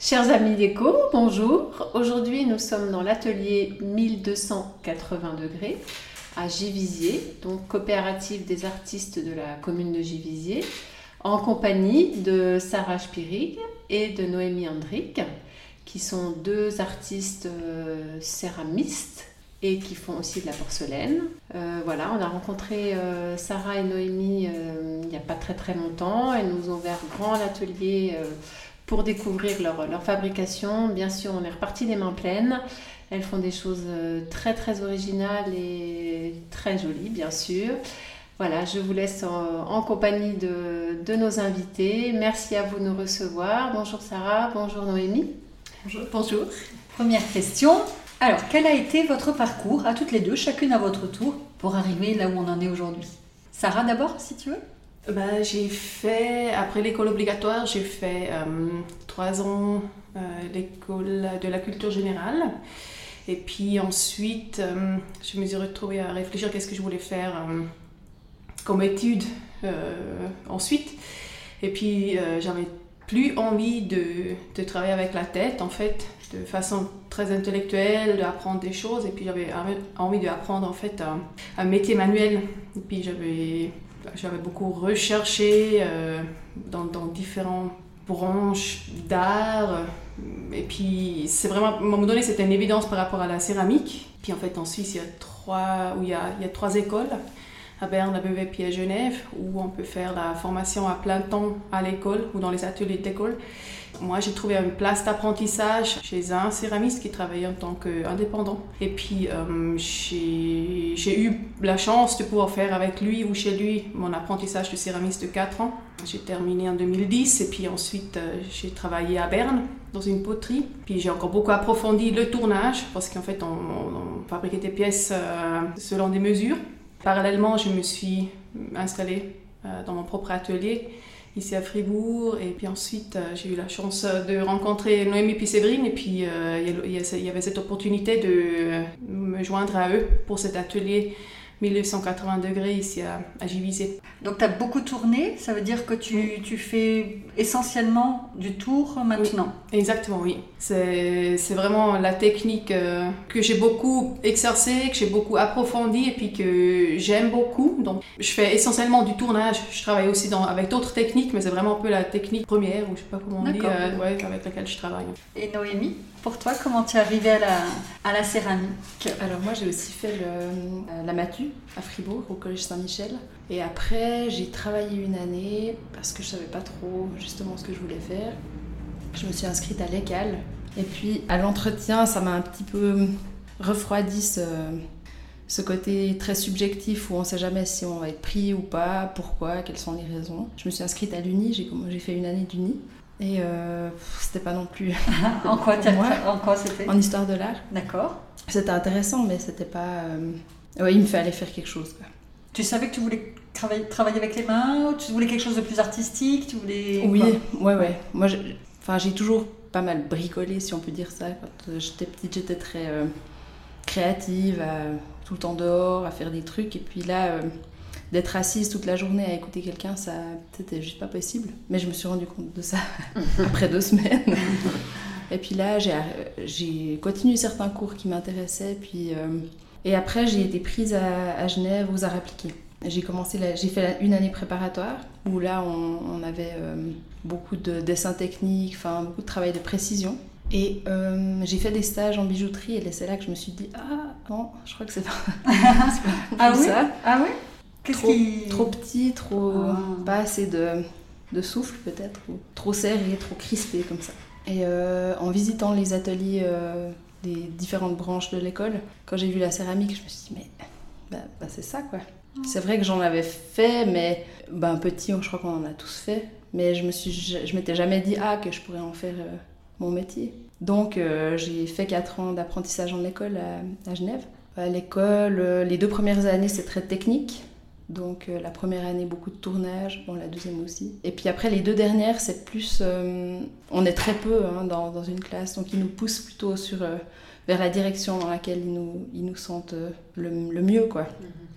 Chers amis déco, bonjour. Aujourd'hui, nous sommes dans l'atelier 1280 degrés à Givisier, donc coopérative des artistes de la commune de Givisier, en compagnie de Sarah Spirig et de Noémie Andrick, qui sont deux artistes euh, céramistes et qui font aussi de la porcelaine. Euh, voilà, on a rencontré euh, Sarah et Noémie il n'y a pas très très longtemps. Elles nous ont ouvert grand atelier pour découvrir leur, fabrication. Bien sûr, on est reparti des mains pleines. Elles font des choses euh, très très originales et très jolies, bien sûr. Voilà, je vous laisse en, compagnie de, nos invités. Merci à vous de nous recevoir. Bonjour Sarah, bonjour Noémie. Bonjour. Bonjour. Première question. Alors, quel a été votre parcours à toutes les deux, chacune à votre tour, pour arriver là où on en est aujourd'hui? Sarah d'abord, si tu veux bah, J'ai fait, après l'école obligatoire, j'ai fait euh, trois ans euh, l'école de la culture générale. Et puis ensuite, euh, je me suis retrouvée à réfléchir qu'est-ce que je voulais faire comme étude ensuite. Et puis, j'avais plus envie de, de, travailler avec la tête, en fait, de façon très intellectuelle, d'apprendre des choses. Et puis, j'avais envie d'apprendre, en fait, un, un métier manuel. Et puis, j'avais j'avais beaucoup recherché euh, dans, dans, différentes branches d'art. Et puis, c'est vraiment, à un moment donné, c'était une évidence par rapport à la céramique. Puis en fait, en Suisse, il y a trois, où il y a, il y a trois écoles à Berne, à Beauvais puis à Genève, où on peut faire la formation à plein temps à l'école ou dans les ateliers d'école. Moi, j'ai trouvé une place d'apprentissage chez un céramiste qui travaillait en tant qu'indépendant. Et puis, euh, j'ai eu la chance de pouvoir faire avec lui ou chez lui mon apprentissage de céramiste de 4 ans. J'ai terminé en 2010 et puis ensuite, euh, j'ai travaillé à Berne dans une poterie. Puis j'ai encore beaucoup approfondi le tournage parce qu'en fait, on, fabriquait des pièces euh, selon des mesures. Parallèlement, je me suis installée dans mon propre atelier ici à Fribourg. Et puis ensuite, euh, j'ai eu la chance de rencontrer Noémie puis Séverine. Et puis, euh, il y avait cette opportunité de me joindre à eux pour cet atelier 1280 degrés ici à, à Donc tu as beaucoup tourné, ça veut dire que tu, tu fais essentiellement du tour maintenant Exactement, oui. C'est vraiment la technique euh, que j'ai beaucoup exercée, que j'ai beaucoup approfondie et puis que j'aime beaucoup. Donc je fais essentiellement du tournage. Je travaille aussi dans, avec d'autres techniques, mais c'est vraiment un peu la technique première, ou je sais pas comment on dit, euh, ouais, avec laquelle je travaille. Et Noémie pour toi, comment tu es arrivée à la, à la céramique? Alors moi, j'ai aussi fait le, euh, la Matu à Fribourg, au Collège Saint-Michel. Et après, j'ai travaillé une année parce que je savais pas trop justement ce que je voulais faire. Je me suis inscrite à l'ECAL. Et puis à l'entretien, ça m'a un petit peu refroidi ce, ce côté très subjectif où on ne sait jamais si on va être pris ou pas, pourquoi, quelles sont les raisons. Je me suis inscrite à l'Uni, j'ai fait une année d'Uni. Et euh, c'était pas non plus. en quoi, en quoi c'était? En histoire de l'art. D'accord. C'était intéressant, mais c'était pas. Euh... il me fallait faire quelque chose. Quoi. Tu savais que tu voulais travailler, travailler avec les mains Tu voulais quelque chose de plus artistique Tu voulais. Oui, ouais, ouais. Moi, j'ai toujours pas mal bricolé, si on peut dire ça. Quand euh, j'étais petite, j'étais très euh, créative, tout le temps dehors, à faire des trucs. Et puis là d'être assise toute la journée à écouter quelqu'un, ça c'était juste pas possible. Mais je me suis rendu compte de ça après deux semaines. et puis là, j'ai continué certains cours qui m'intéressaient. Puis euh, et après, j'ai été prise à, Genève aux arts appliqués. J'ai commencé, j'ai fait une année préparatoire où là, on, avait euh, beaucoup de dessins techniques, enfin beaucoup de travail de précision. Et euh, j'ai fait des stages en bijouterie et c'est là que je me suis dit ah non, je crois que c'est pas, pas ah oui ça. Ah oui? Trop, trop petit, trop ah. pas assez de, de souffle peut-être, ou trop serré, trop crispé comme ça. Et euh, en visitant les ateliers des différentes branches de l'école, quand j'ai vu la céramique, je me suis dit mais bah, bah, c'est ça quoi. C'est vrai que j'en avais fait, mais bah, un petit, je crois qu'on en a tous fait. Mais je me suis, je, m'étais jamais dit ah que je pourrais en faire euh, mon métier. Donc euh, j'ai fait 4 ans d'apprentissage en école à, à Genève. À l'école, euh, les deux premières années, c'est très technique. Donc euh, la première année, beaucoup de tournage, bon, la deuxième aussi. Et puis après, les deux dernières, c'est plus... euh, on est très peu hein, dans, dans une classe, donc ils nous poussent plutôt sur, euh, vers la direction dans laquelle ils nous, ils nous sentent le, le mieux. quoi.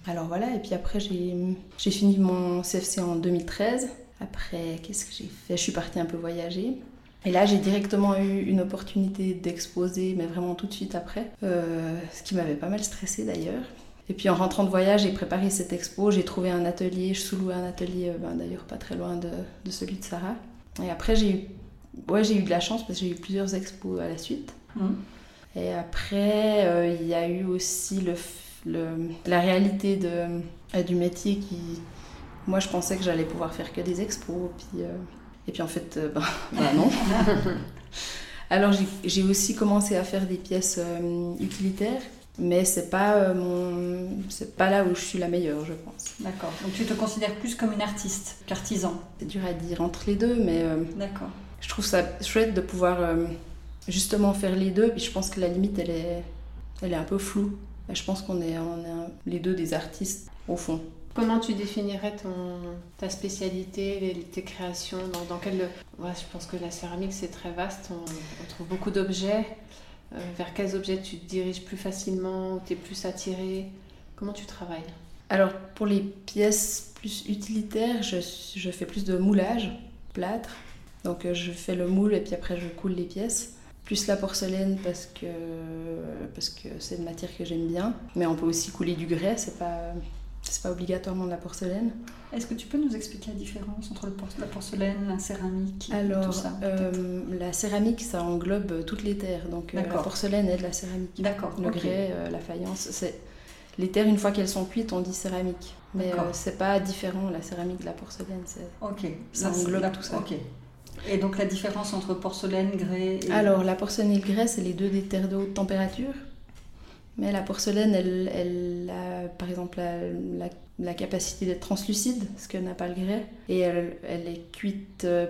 Alors voilà, et puis après, j'ai j'ai fini mon CFC en 2013. Après, qu'est-ce que j'ai fait? Je suis partie un peu voyager. Et là, j'ai directement eu une opportunité d'exposer, mais vraiment tout de suite après, euh, ce qui m'avait pas mal stressé d'ailleurs. Et puis en rentrant de voyage, j'ai préparé cette expo, j'ai trouvé un atelier, je sous-louais un atelier, euh, ben, d'ailleurs pas très loin de, de celui de Sarah. Et après, j'ai eu, ouais, j'ai eu de la chance parce que j'ai eu plusieurs expos à la suite. Mhm. Et après, euh, il y a eu aussi le, la réalité de, euh, du métier qui... Moi, je pensais que j'allais pouvoir faire que des expos. Puis, euh, et puis en fait, euh, ben, ben non. Alors j'ai- aussi commencé à faire des pièces utilitaires, mais c'est pas euh, mon, c'est pas là où je suis la meilleure, je pense. D'accord. Donc tu te considères plus comme une artiste qu'artisan? C'est dur à dire entre les deux, mais euh, D'accord. je trouve ça chouette de pouvoir euh, justement faire les deux. Puis je pense que la limite, elle est, elle est un peu floue. Et je pense qu'on est, on est un- les deux des artistes au fond. Comment tu définirais ton, ta spécialité, les- tes créations? Dans, dans quel... ouais, Je pense que la céramique, c'est très vaste. On, on trouve beaucoup d'objets. Euh, vers quels objets tu te diriges plus facilement tu es plus attiré? Comment tu travailles? Alors pour les pièces plus utilitaires, je, fais plus de moulage, plâtre. Donc euh, je fais le moule et puis après je coule les pièces. Plus la porcelaine parce que parce que c'est une matière que j'aime bien. Mais on peut aussi couler du grès, c'est pas c'est pas obligatoirement de la porcelaine. Est-ce que tu peux nous expliquer la différence entre le por- la porcelaine, la céramique, tout Alors ça euh, la céramique ça englobe toutes les terres. Donc euh, la porcelaine est de la céramique. D'accord. Le grès, euh, la faïence, c'est les terres une fois qu'elles sont cuites, on dit céramique. Mais euh, c'est pas différent la céramique de la porcelaine. c'est- Ok. Ça Là, englobe la- tout ça. Ok. Et donc la différence entre porcelaine, grès et... Alors, la porcelaine et le grès, c'est les deux des terres de haute température. Mais la porcelaine, elle, elle a par exemple la, la- capacité d'être translucide, ce que n'a pas le grès. Et elle, elle est cuite euh,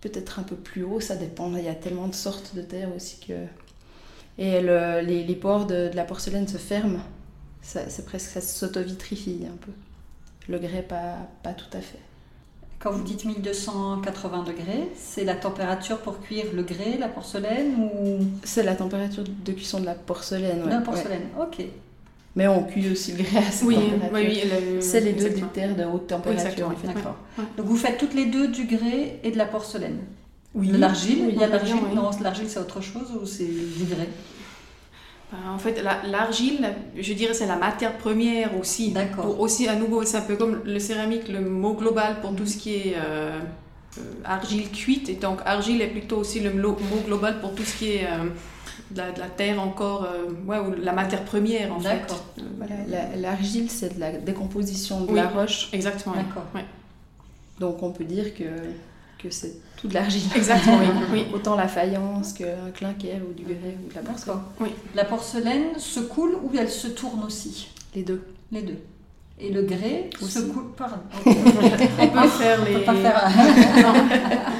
peut-être un peu plus haut, ça dépend. Il y a tellement de sortes de terre aussi que. Et euh, les, les pores de, de la porcelaine se ferment. C'est presque, ça s'auto-vitrifie un peu. Le grès, pas, pas tout à fait. Quand vous dites 1280 degrés, c'est la température pour cuire le grès, la porcelaine ou? C'est la température de cuisson de la porcelaine. ouais, la ouais. porcelaine Ok. Mais on cuit aussi le grès à cette Oui, température. oui, oui. le- C'est les deux terres de haute température. exactement. en fait. D'accord. Ouais. Donc vous faites toutes les deux du grès et de la porcelaine? Oui. De l'argile, Oui, il y a de l'argile? oui. Non, l'argile c'est autre chose ou c'est du grès? En fait, la- l'argile, je dirais, c'est la matière première aussi. D'accord. Aussi, à nouveau, c'est un peu comme le céramique, le mot global pour tout ce qui est euh, euh, argile cuite. Et donc, argile est plutôt aussi le mot global pour tout ce qui est euh, de, la, de la terre encore, euh, ouais, ou la matière première, en fait. Euh, la- l'argile, c'est de la décomposition de Oui. la roche. Exactement. D'accord. Ouais. Donc on peut dire que, que c'est tout de l'argile. Exactement, oui. oui. Autant la faïence qu'un clinquer ou du grès ou de la porcelaine. D'accord. La porcelaine se coule ou elle se tourne aussi? Les deux. Les deux. Et le grès se Aussi. coule. Pardon. On peut faire On les. peut pas faire.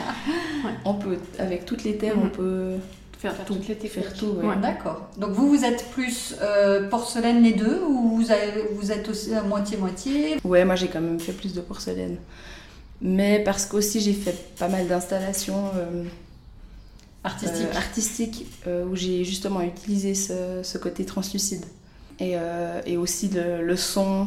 On peut, avec toutes les terres, on Mhm. peut faire Faire tout. toutes les techniques. faire tout. ouais. Ouais. D'accord. Donc vous, vous êtes plus euh, porcelaine les deux ou vous, avez- vous êtes aussi à moitié-moitié? Ouais, moi j'ai quand même fait plus de porcelaine. Mais parce qu'aussi j'ai fait pas mal d'installations euh, Artistique. euh, artistiques euh, où j'ai justement utilisé ce, ce côté translucide. Et, et aussi le, le son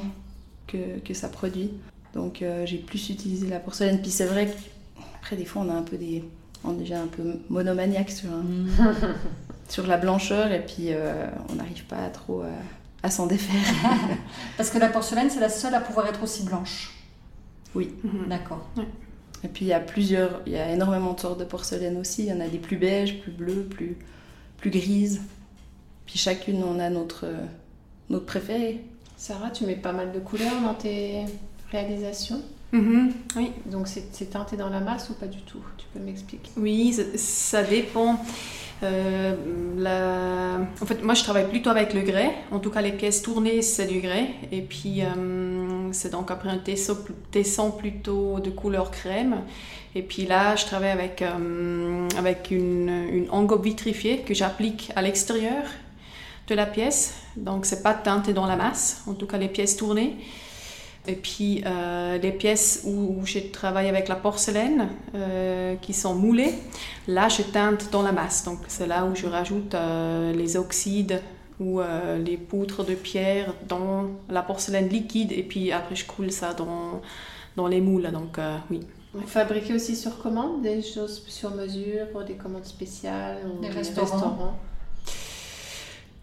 que, que ça produit. Donc j'ai plus utilisé la porcelaine. Puis c'est vrai qu'après des fois on a un peu des... On devient un peu monomaniaque sur, un- Mm. sur la blancheur et puis on n'arrive pas trop à, à s'en défaire. Parce que la porcelaine, c'est la seule à pouvoir être aussi blanche. Mhm. D'accord. Et puis il y a plusieurs, il y a énormément de sortes de porcelaine aussi. Il y en a des plus beiges, plus bleues, plus, plus grises. Puis chacune, on a notre, notre préféré. Sarah, tu mets pas mal de couleurs dans tes réalisations. Mhm, Oui. Donc c'est c'est teinté dans la masse ou pas du tout? Tu peux m'expliquer? Oui, ça, ça dépend. Euh, la- En fait, moi, je travaille plutôt avec le grès. En tout cas, les pièces tournées, c'est du grès. Et puis, euh, c'est donc après un tesson, plutôt de couleur crème. Et puis là, je travaille avec, euh, avec une, une engobe vitrifiée que j'applique à l'extérieur de la pièce. Donc, c'est pas teinté dans la masse, en tout cas les pièces tournées. Et puis, euh, les pièces où, je travaille avec la porcelaine, euh, qui sont moulées, là, je teinte dans la masse. Donc, c'est là où je rajoute les oxydes ou euh, les poutres de pierre dans la porcelaine liquide. Et puis, après, je coule ça dans, dans les moules. Donc, euh, oui. Vous fabriquez aussi sur commande des choses sur mesure, pour des commandes spéciales ou Des restaurants.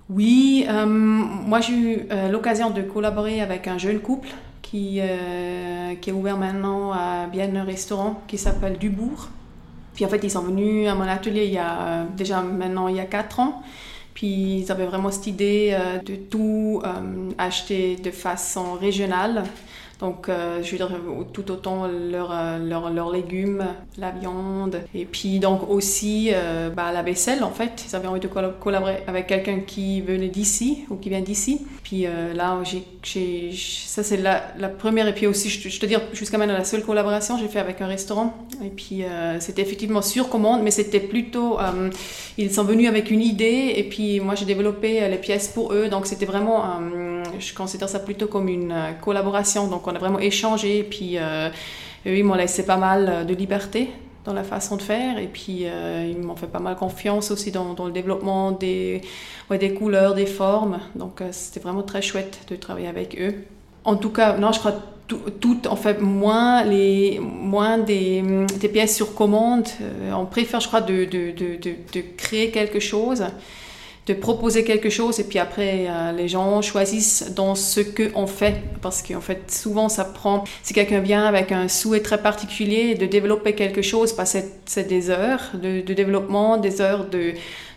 Oui, euh, moi j'ai eu euh, l'occasion de collaborer avec un jeune couple qui, euh, qui est ouvert maintenant à bien un restaurant qui s'appelle Dubourg. Puis en fait, ils sont venus à mon atelier il y a euh, déjà maintenant il y a 4 ans. Ils avaient vraiment cette idée euh, de tout euh, acheter de façon régionale. Donc, euh, je veux dire, tout autant leurs euh, leurs- leurs légumes, la viande, et puis donc aussi euh, bah, la vaisselle en fait. Ils avaient envie de colla- collaborer avec quelqu'un qui venait d'ici ou qui vient d'ici. Puis là, j'ai, j'ai- ça c'est la, première, et puis aussi, je, te- dire, jusqu'à maintenant, la seule collaboration j'ai fait avec un restaurant. Et puis c'était effectivement sur commande, mais c'était plutôt, ils sont venus avec une idée, et puis moi j'ai développé les pièces pour eux. Donc c'était vraiment, je considère ça plutôt comme une collaboration. Donc on a vraiment échangé, et puis euh, eux, ils m'ont laissé pas mal euh, de liberté dans la façon de faire et puis euh, ils m'ont fait pas mal confiance aussi dans, le développement des, des couleurs, des formes. Donc c'était vraiment très chouette de travailler avec eux. En tout cas, non, je crois tout, tout en fait moins, les, moins des, pièces sur commande. On préfère, je crois, de, de, de, de créer quelque chose de proposer quelque chose et puis après euh, les gens choisissent dans ce qu'on fait. Parce qu'en fait souvent ça prend si quelqu'un vient avec un souhait très particulier de développer quelque chose bah, c'est des heures de, développement des heures de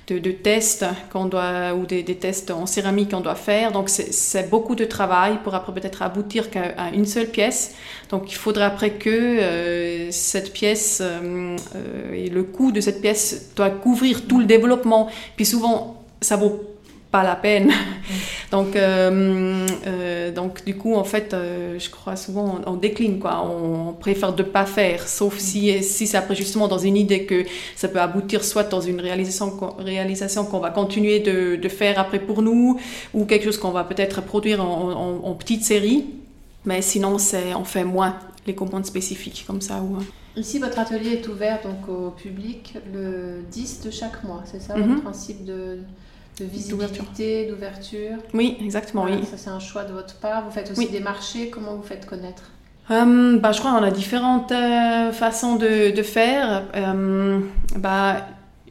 de, tests qu'on doit ou des, tests en céramique qu'on doit faire. Donc c'est- beaucoup de travail pour après peut-être aboutir qu'à à une seule pièce. Donc il faudra après que euh, cette pièce euh, et le coût de cette pièce doit couvrir tout le développement. Puis souvent ça vaut pas la peine. donc, euh, euh, donc, du coup, en fait, euh, je crois souvent on, on décline, quoi. On, on préfère de pas faire, sauf si, si c'est après justement dans une idée que ça peut aboutir soit dans une réalisation, qu'on- réalisation qu'on va continuer de, de faire après pour nous, ou quelque chose qu'on va peut-être produire en, en, en petite série. Mais sinon, c'est, on fait moins les commandes spécifiques comme ça. Ou, Ici, votre atelier est ouvert donc au public le 10 de chaque mois, c'est ça le principe de, de visibilité, d'ouverture Oui, exactement, Voilà, oui. Ça, c'est un choix de votre part. Vous faites aussi Oui. des marchés. Comment vous faites connaître? Hum, bah, je crois qu'on a différentes euh, façons de, de faire. Hum, bah,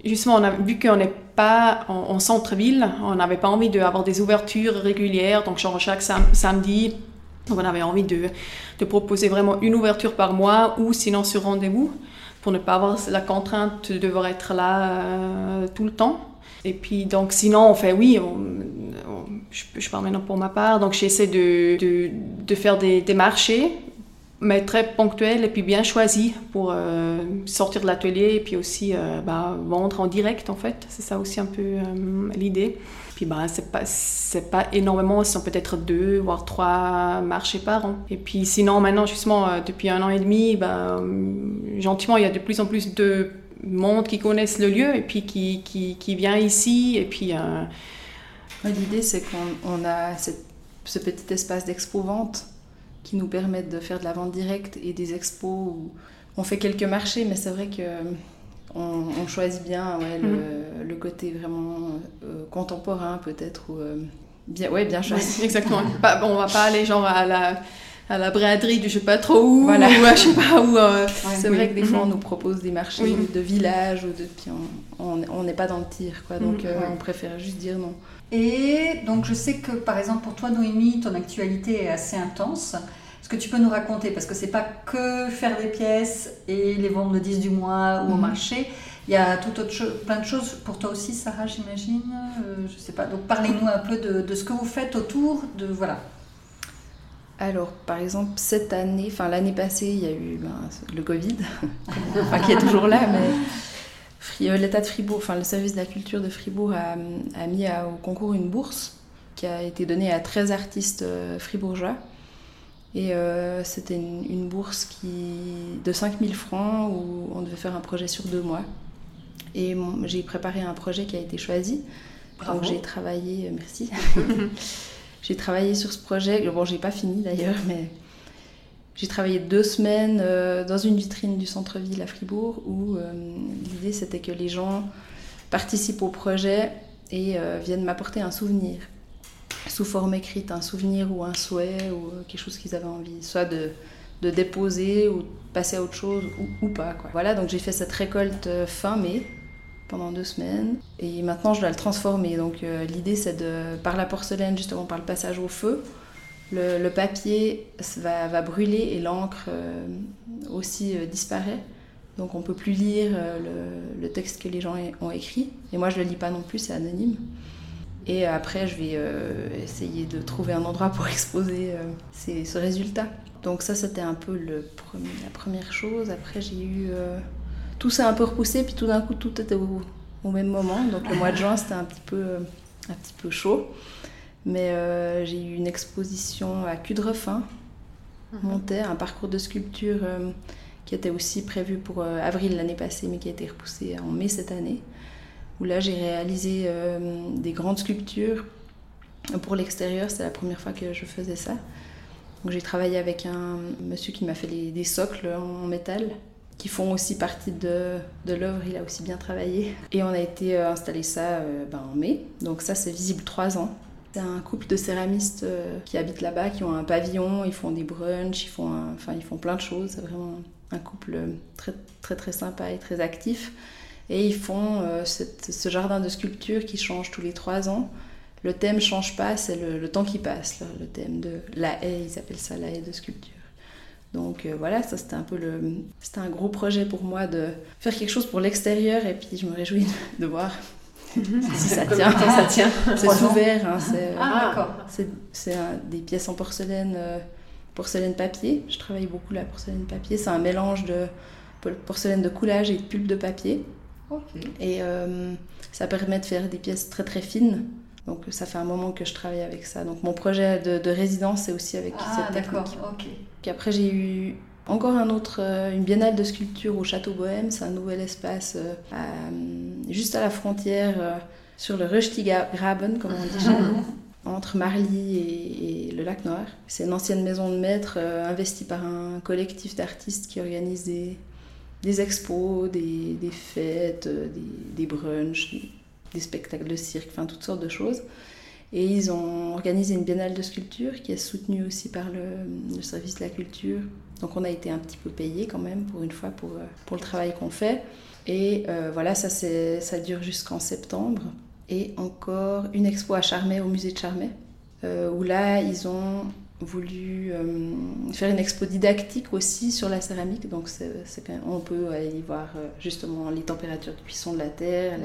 justement, on a vu qu'on n'est pas en, en centre-ville, on n'avait pas envie d'avoir des ouvertures régulières, donc genre chaque sam- samedi. Donc on avait envie de, de proposer vraiment une ouverture par mois ou sinon sur rendez-vous pour ne pas avoir la contrainte de devoir être là euh, tout le temps. Et puis donc sinon on fait oui, je, parle maintenant pour ma part, donc j'essaie de, de, faire des, marchés mais très ponctuels et puis bien choisis pour euh, sortir de l'atelier et puis aussi euh, bah, vendre en direct en fait. C'est ça aussi un peu euh, l'idée. Puis bah, c'est pas, pas énormément, ce sont peut-être deux voire trois marchés par an. Et puis sinon maintenant justement euh, depuis un an et demi, bah, gentiment il y a de plus en plus de monde qui connaissent le lieu et puis qui, qui, qui vient ici et puis euh, L'idée, c'est qu'on on a cette- ce petit espace d'expo-vente qui nous permet de faire de la vente directe et des expos où on fait quelques marchés, mais c'est vrai que on, on choisit bien ouais, le, le côté vraiment euh, contemporain peut-être ou euh, bien, ouais, bien choisi. Ouais, exactement. On va pas aller genre à la, à la braderie du je sais pas trop où, Voilà. ou à je sais pas où. euh, C'est oui. vrai que des fois on nous propose des marchés Oui. de village ou de puis on- n'est pas dans le tir quoi, donc Mhm. euh, Ouais. on préfère juste dire non. Et donc je sais que par exemple pour toi Noémie, ton actualité est assez intense. Est-ce que tu peux nous raconter Parce que c'est pas que faire des pièces et les vendre le 10 du mois ou au Mhm. marché. Il y a tout autre chose, plein de choses pour toi aussi, Sarah, j'imagine. Euh, je sais pas. Donc parlez-nous un peu de, de ce que vous faites autour de voilà. Alors, par exemple, cette année, enfin l'année passée, il y a eu ben, le Covid, enfin qui est toujours là, mais euh, l'État de Fribourg, enfin le service de la culture de Fribourg a, a mis à- au concours une bourse qui a été donnée à 13 artistes euh, fribourgeois. Et c'était une, bourse qui, de 5000 francs où on devait faire un projet sur deux mois. Et j'ai préparé un projet qui a été choisi. Donc j'ai travaillé, merci. j'ai travaillé sur ce projet. Bon, j'ai pas fini d'ailleurs, mais j'ai travaillé deux semaines euh, dans une vitrine du centre-ville à Fribourg où euh, l'idée c'était que les gens participent au projet et euh, viennent m'apporter un souvenir sous forme écrite, un souvenir ou un souhait ou quelque chose qu'ils avaient envie, soit de, de, déposer ou de passer à autre chose ou, ou pas. Voilà, donc j'ai fait cette récolte fin mai pendant deux semaines et maintenant je dois le transformer. Donc l'idée c'est de, par la porcelaine justement, par le passage au feu, le, papier va, brûler et l'encre euh, aussi euh, disparaît. Donc on peut plus lire euh, le, texte que les gens ont écrit. Et moi je le lis pas non plus, c'est anonyme. Et après je vais essayer de trouver un endroit pour exposer ce résultat. Donc ça c'était un peu la première chose. Après j'ai eu... tout s'est un peu repoussé, puis tout d'un coup tout était au, au, même moment. Donc le mois de juin c'était un petit peu, un petit peu chaud. Mais euh, j'ai eu une exposition à Cudrefin, mhm. Monterre, un parcours de sculpture euh, qui était aussi prévu pour euh, avril l'année passée, mais qui a été repoussé en mai cette année. Où là, j'ai réalisé des grandes sculptures pour l'extérieur. C'est la première fois que je faisais ça. Donc j'ai travaillé avec un monsieur qui m'a fait des socles en métal qui font aussi partie de, de l'œuvre. Il a aussi bien travaillé. Et on a été installer ça ben, en mai. Donc ça, c'est visible trois ans. C'est un couple de céramistes euh, qui habitent là-bas, qui ont un pavillon, ils font des brunchs, ils font, ils font plein de choses. C'est vraiment un couple très, très, très sympa et très actif. Et ils font euh, ce jardin de sculpture qui change tous les trois ans. Le thème change pas, c'est le, temps qui passe, le, thème de la haie, ils appellent ça la haie de sculpture. Donc euh, voilà, ça c'était un peu le, c'était un gros projet pour moi de faire quelque chose pour l'extérieur et puis je me réjouis de voir si ça tient, ça tient. C'est ouvert. Hein, c'est ah, des pièces en porcelaine, euh, porcelaine papier. Je travaille beaucoup la porcelaine papier. C'est un mélange de porcelaine de coulage et de pulpe de papier. Et euh, ça permet de faire des pièces très très fines. Donc ça fait un moment que je travaille avec ça. Donc mon projet de, résidence c'est aussi avec ah, cette technique. Puis après j'ai eu encore un autre, euh, une biennale de sculpture au Château Bohème, c'est un nouvel espace euh, juste à la frontière euh, sur le Röstigraben, comme on dit chez nous, entre Marly et, le lac Noir. C'est une ancienne maison de maître investie par un collectif d'artistes qui organise des, des expos, des, des fêtes, des, des brunchs, des, spectacles de cirque, enfin toutes sortes de choses. Et ils ont organisé une biennale de sculpture qui est soutenue aussi par le, service de la culture donc on a été un petit peu payé quand même pour une fois pour, euh, pour le travail qu'on fait. Et euh, voilà, ça, ça dure jusqu'en septembre. Et encore une expo à Charmey, au musée de Charmey, euh, où là, ils ont voulu faire une expo didactique aussi sur la céramique. Donc on peut aller voir justement les températures de cuisson de la terre.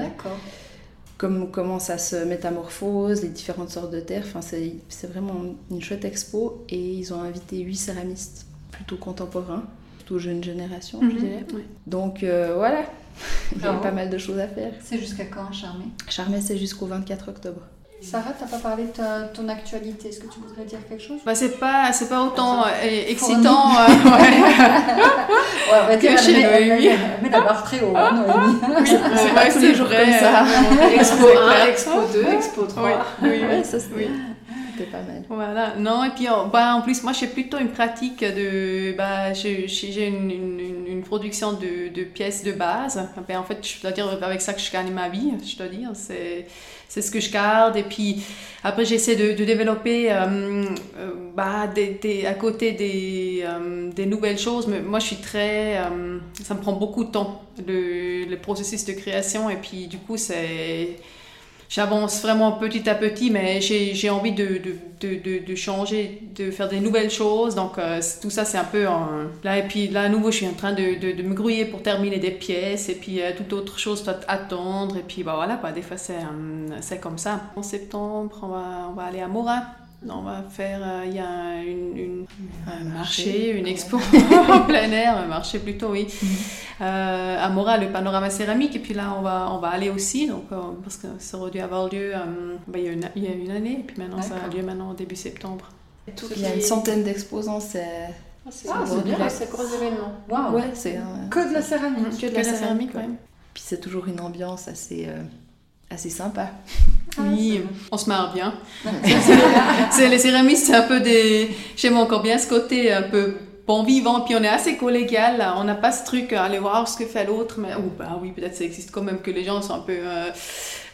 Comme, comment ça se métamorphose, les différentes sortes de terre. Enfin, c'est vraiment une chouette expo. Et ils ont invité huit céramistes plutôt contemporain, plutôt jeune génération, je mhm. dirais. Donc euh, voilà, il y a pas mal de choses à faire. C'est jusqu'à quand, Charmé? Charmé, c'est jusqu'au 24 octobre. Sarah, t'as pas parlé de ton actualité. Est-ce que tu voudrais dire quelque chose? Bah, C'est pas, c'est pas autant euh, excitant euh, ouais. ouais, on va dire, que chez Noémie. Mais d'abord très haut, hein, Noémie. Oui, c'est vrai que c'est vrai. Ça. Expo 1, Expo 2, Expo 3. Oui, oui, oui. ça oui pas mal. Voilà, non, et puis en, bah, en plus, moi j'ai plutôt une pratique de. Bah, j'ai une, une, une, production de, de, pièces de base. Ben, en fait, je dois dire avec ça que je gagne ma vie, je dois dire. C'est ce que je garde. Et puis après, j'essaie de, de, développer euh, euh, bah, des, à côté des, euh, des, nouvelles choses. Mais moi, je suis très. ça me prend beaucoup de temps, le, le processus de création. Et puis, du coup, c'est j'avance vraiment petit à petit, mais j'ai envie de, de, de, de, changer, de faire des nouvelles choses. Donc, euh, tout ça, c'est un peu. Là, et puis là, à nouveau, je suis en train de, me grouiller pour terminer des pièces, et puis euh, toute autre chose doit attendre. Et puis, bah, voilà, quoi, des fois, c'est c'est comme ça. En septembre, on va, on va aller à Morin. On va faire, euh, il y a une, un marché, une expo en plein air, un marché plutôt, oui. Mhm. Euh, à Mora, le panorama céramique, et puis là, on va, on va aller aussi, donc, euh, parce que ça aurait dû avoir lieu bah, il, y a une, il, y a une, année, et puis maintenant, ça a lieu maintenant au début septembre. Tout Il y a une centaine d'exposants, c'est Ah, c'est Ah, c'est c'est bien, c'est gros événement. Waouh ouais, c'est Que de la céramique. que de Que la la céramique. céramique, ouais. ouais. Puis c'est toujours une ambiance assez euh, assez sympa. Ah, Oui, on se marre bien. c'est les céramistes, c'est un peu des. J'aime encore bien ce côté un peu bon vivant, puis on est assez collégial. là. On n'a pas ce truc à aller voir ce que fait l'autre, mais ou bah oui, peut-être ça existe quand même que les gens sont un peu. euh,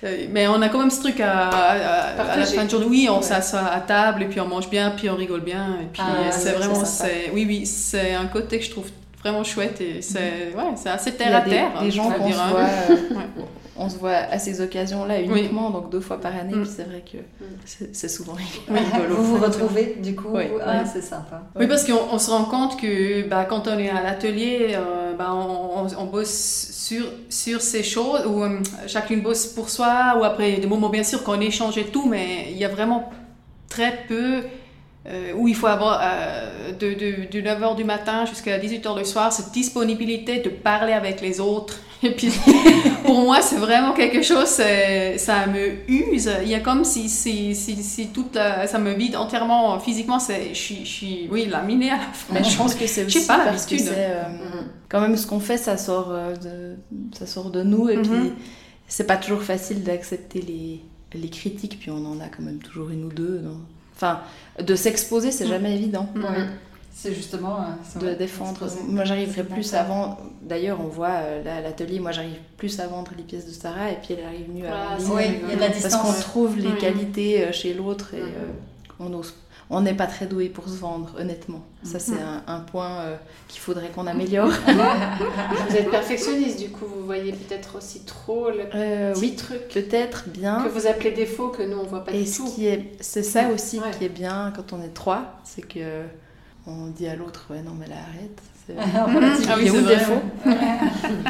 euh, mais on a quand même ce truc à, à- à- à la fin de journée. Oui, on Ouais. s'assoit à table et puis on mange bien, puis on rigole bien. Et puis Ah, c'est vraiment. c'est Oui, oui, c'est un côté que je trouve vraiment chouette et c'est ouais, c'est assez terre à des, terre. des hein, gens je qu'on voit, euh, Ouais. On se voit à ces occasions-là uniquement, donc deux fois par année. Mm. Puis c'est vrai que c'est c'est souvent Oui, rigolo. vous vous retrouvez du coup. Oui. Ah, Oui. c'est sympa. Oui, parce qu'on on se rend compte que bah, quand on est à l'atelier, euh, bah, on, on- on bosse sur, sur ces choses, où euh, chacune bosse pour soi, ou après des moments bien sûr qu'on échange et tout, mais il y a vraiment très peu euh, où il faut avoir euh, de, de, de 9h du matin jusqu'à 18h le soir cette disponibilité de parler avec les autres. Et puis, pour moi, c'est vraiment quelque chose, c'est- ça me use. Il y a comme si, si, si, si toute la- ça me vide entièrement physiquement. C'est, je, suis, oui, laminée à la fin. Mais je pense que c'est aussi pas, parce que l'habitude. c'est euh, Mhm. quand même ce qu'on fait, ça sort euh, de ça sort de nous et Mhm. puis c'est pas toujours facile d'accepter les les critiques. Puis on en a quand même toujours une ou deux. non? Enfin, de s'exposer, c'est Mhm. jamais évident. Ouais. C'est justement. euh, de vrai, défendre. Moi, j'arriverais C'est plus à vendre. D'ailleurs, on voit euh, là, à l'atelier, moi, j'arrive plus à vendre les pièces de Sarah et puis elle arrive mieux à vendre Oui, les il y a de la Parce distance. qu'on trouve les Oui. qualités euh, chez l'autre et on ose. On n'est pas très doué pour se vendre, honnêtement. Ça, c'est Mhm. un, un point euh, qu'il faudrait qu'on améliore. Vous êtes perfectionniste, du coup, vous voyez peut-être aussi trop le Euh, petit oui, truc peut-être bien. que vous appelez défaut que nous on voit pas Et du ce tout. qui est, c'est ça aussi Ouais. qui est bien quand on est trois, c'est que on dit à l'autre, ouais, non, mais là, arrête. Relativise. Ah oui, c'est vrai, défaut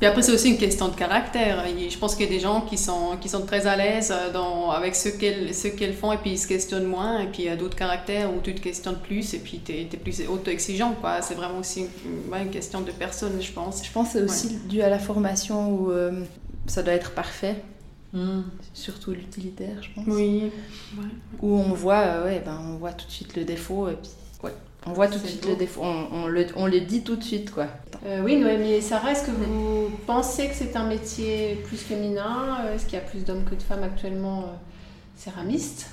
Puis après, c'est aussi une question de caractère. Et Je pense qu'il y a des gens qui sont, qui sont très à l'aise euh, dans, avec ce qu'elles, ce qu'elles font et puis ils se questionnent moins. Et puis il y a d'autres caractères où tu te questionnes plus et puis tu es, plus auto-exigeant. Quoi. C'est vraiment aussi une, ouais, une question de personne, je pense. Je pense que c'est aussi dû à la formation où euh, ça doit être parfait, Hmm. surtout l'utilitaire, je pense. Oui. Où on voit, euh, ouais, ben, on voit tout de suite le défaut et puis ouais, on voit tout de C'est suite beau. le défaut, on, on le, on dit tout de suite quoi. Euh, oui, Noémie et Sarah, est-ce que vous pensez que c'est un métier plus féminin? Euh, Est-ce qu'il y a plus d'hommes que de femmes actuellement euh, céramistes?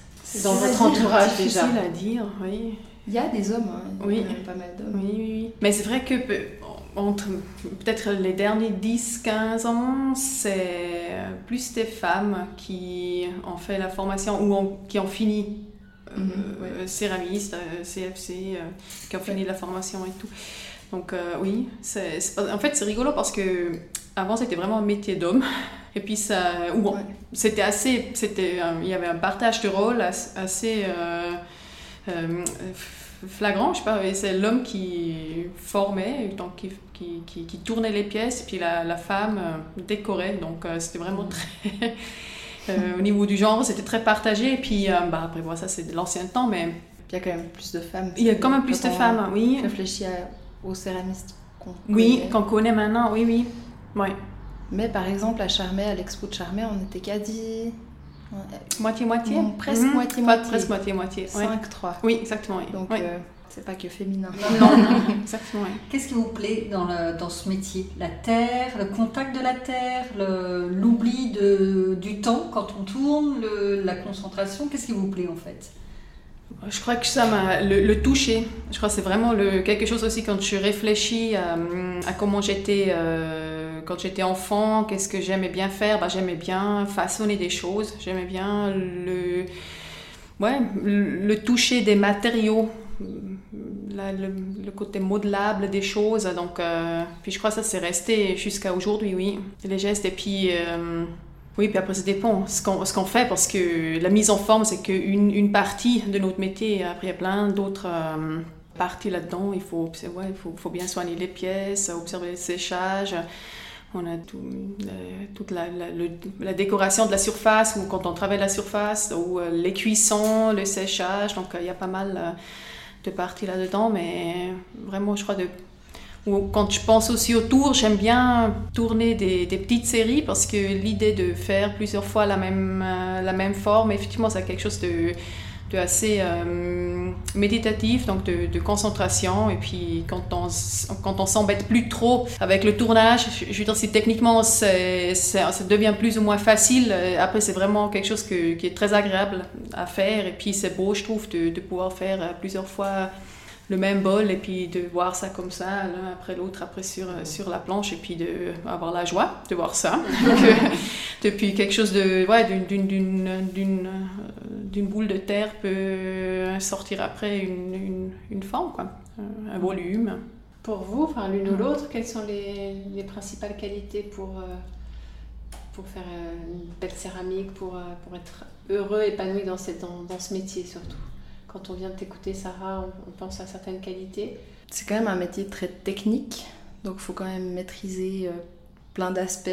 Dans C'est votre entourage déjà difficile à dire, oui. Il y a des hommes, hein, il y a pas mal d'hommes. Oui, oui, oui. Mais c'est vrai que entre peut-être les derniers 10-15 ans, c'est plus des femmes qui ont fait la formation ou ont- qui ont fini Mhm, euh, céramistes, euh, CFC, euh, qui ont fini la formation et tout. Donc euh, oui, c'est, en fait c'est rigolo parce que avant c'était vraiment un métier d'homme. Et puis ça, ou bon, Ouais. c'était assez, c'était, il y avait un partage de rôle as- assez euh, euh, flagrant, je sais pas, c'est l'homme qui formait, donc qui, qui, qui, qui tournait les pièces, et puis la, la femme décorait, donc c'était vraiment très... euh, au niveau du genre, c'était très partagé, et puis euh, bah, après, bon, ça c'est de l'ancien temps, mais Il y a quand même plus de femmes. il y a quand même plus de femmes, oui. Réfléchis aux céramistes qu'on Oui, connaît. qu'on connaît maintenant, oui, oui. Ouais. Mais par exemple à Charmey, à l'expo de Charmey, on était quasi Moitié-moitié Non, presque Mhm. moitié-moitié. Presque moitié-moitié, ouais. 5-3. Oui, exactement, oui. Donc Ouais. euh, c'est pas que féminin. Non, exactement, oui. Qu'est-ce qui vous plaît dans, le- dans ce métier? La terre, le contact de la terre, l'oubli de- du temps quand on tourne, le- la concentration? Qu'est-ce qui vous plaît en fait? Je crois que ça m'a le, le toucher. Je crois que c'est vraiment le, quelque chose aussi quand je réfléchis à, à comment j'étais euh, quand j'étais enfant, qu'est-ce que j'aimais bien faire? Bah, j'aimais bien façonner des choses. J'aimais bien le, ouais, le toucher des matériaux, le, côté modelable des choses. Donc, euh, puis je crois que ça c'est resté jusqu'à aujourd'hui, oui. Les gestes et puis. euh, oui, puis après, ça dépend ce qu'on ce fait, parce que la mise en forme, c'est qu'une une partie de notre métier. Après, il y a plein d'autres euh, parties là-dedans. Il, faut, ouais, il faut, faut bien soigner les pièces, observer le séchage. On a tout, toute la, la- la décoration de la surface, ou quand on travaille la surface, ou les cuissons, le séchage. Donc, il y a pas mal de parties là-dedans, mais vraiment, je crois, de ou quand je pense aussi autour, j'aime bien tourner des, petites séries parce que l'idée de faire plusieurs fois la même, euh, la même forme, effectivement, c'est quelque chose de, de assez, euh, méditatif, donc de, concentration. Et puis quand on, quand on s'embête plus trop avec le tournage, je, je veux dire, si techniquement ça devient plus ou moins facile, euh, après c'est vraiment quelque chose qui est très agréable à faire. Et puis c'est beau, je trouve, de, de pouvoir faire euh, plusieurs fois le même bol et puis de voir ça comme ça, l'un après l'autre, après sur, sur la planche, et puis d'avoir la joie de voir ça. depuis quelque chose de. Ouais, d'une boule de terre peut sortir après une, une, une forme, quoi, un volume. Pour vous, enfin l'une ou l'autre, quelles sont les, les, principales qualités pour, pour faire une belle céramique, pour, pour être heureux, épanoui dans, cette, dans, dans ce métier surtout? Quand on vient de t'écouter, Sarah, on, pense à certaines qualités. C'est quand même un métier très technique, donc il faut quand même maîtriser euh, plein d'aspects,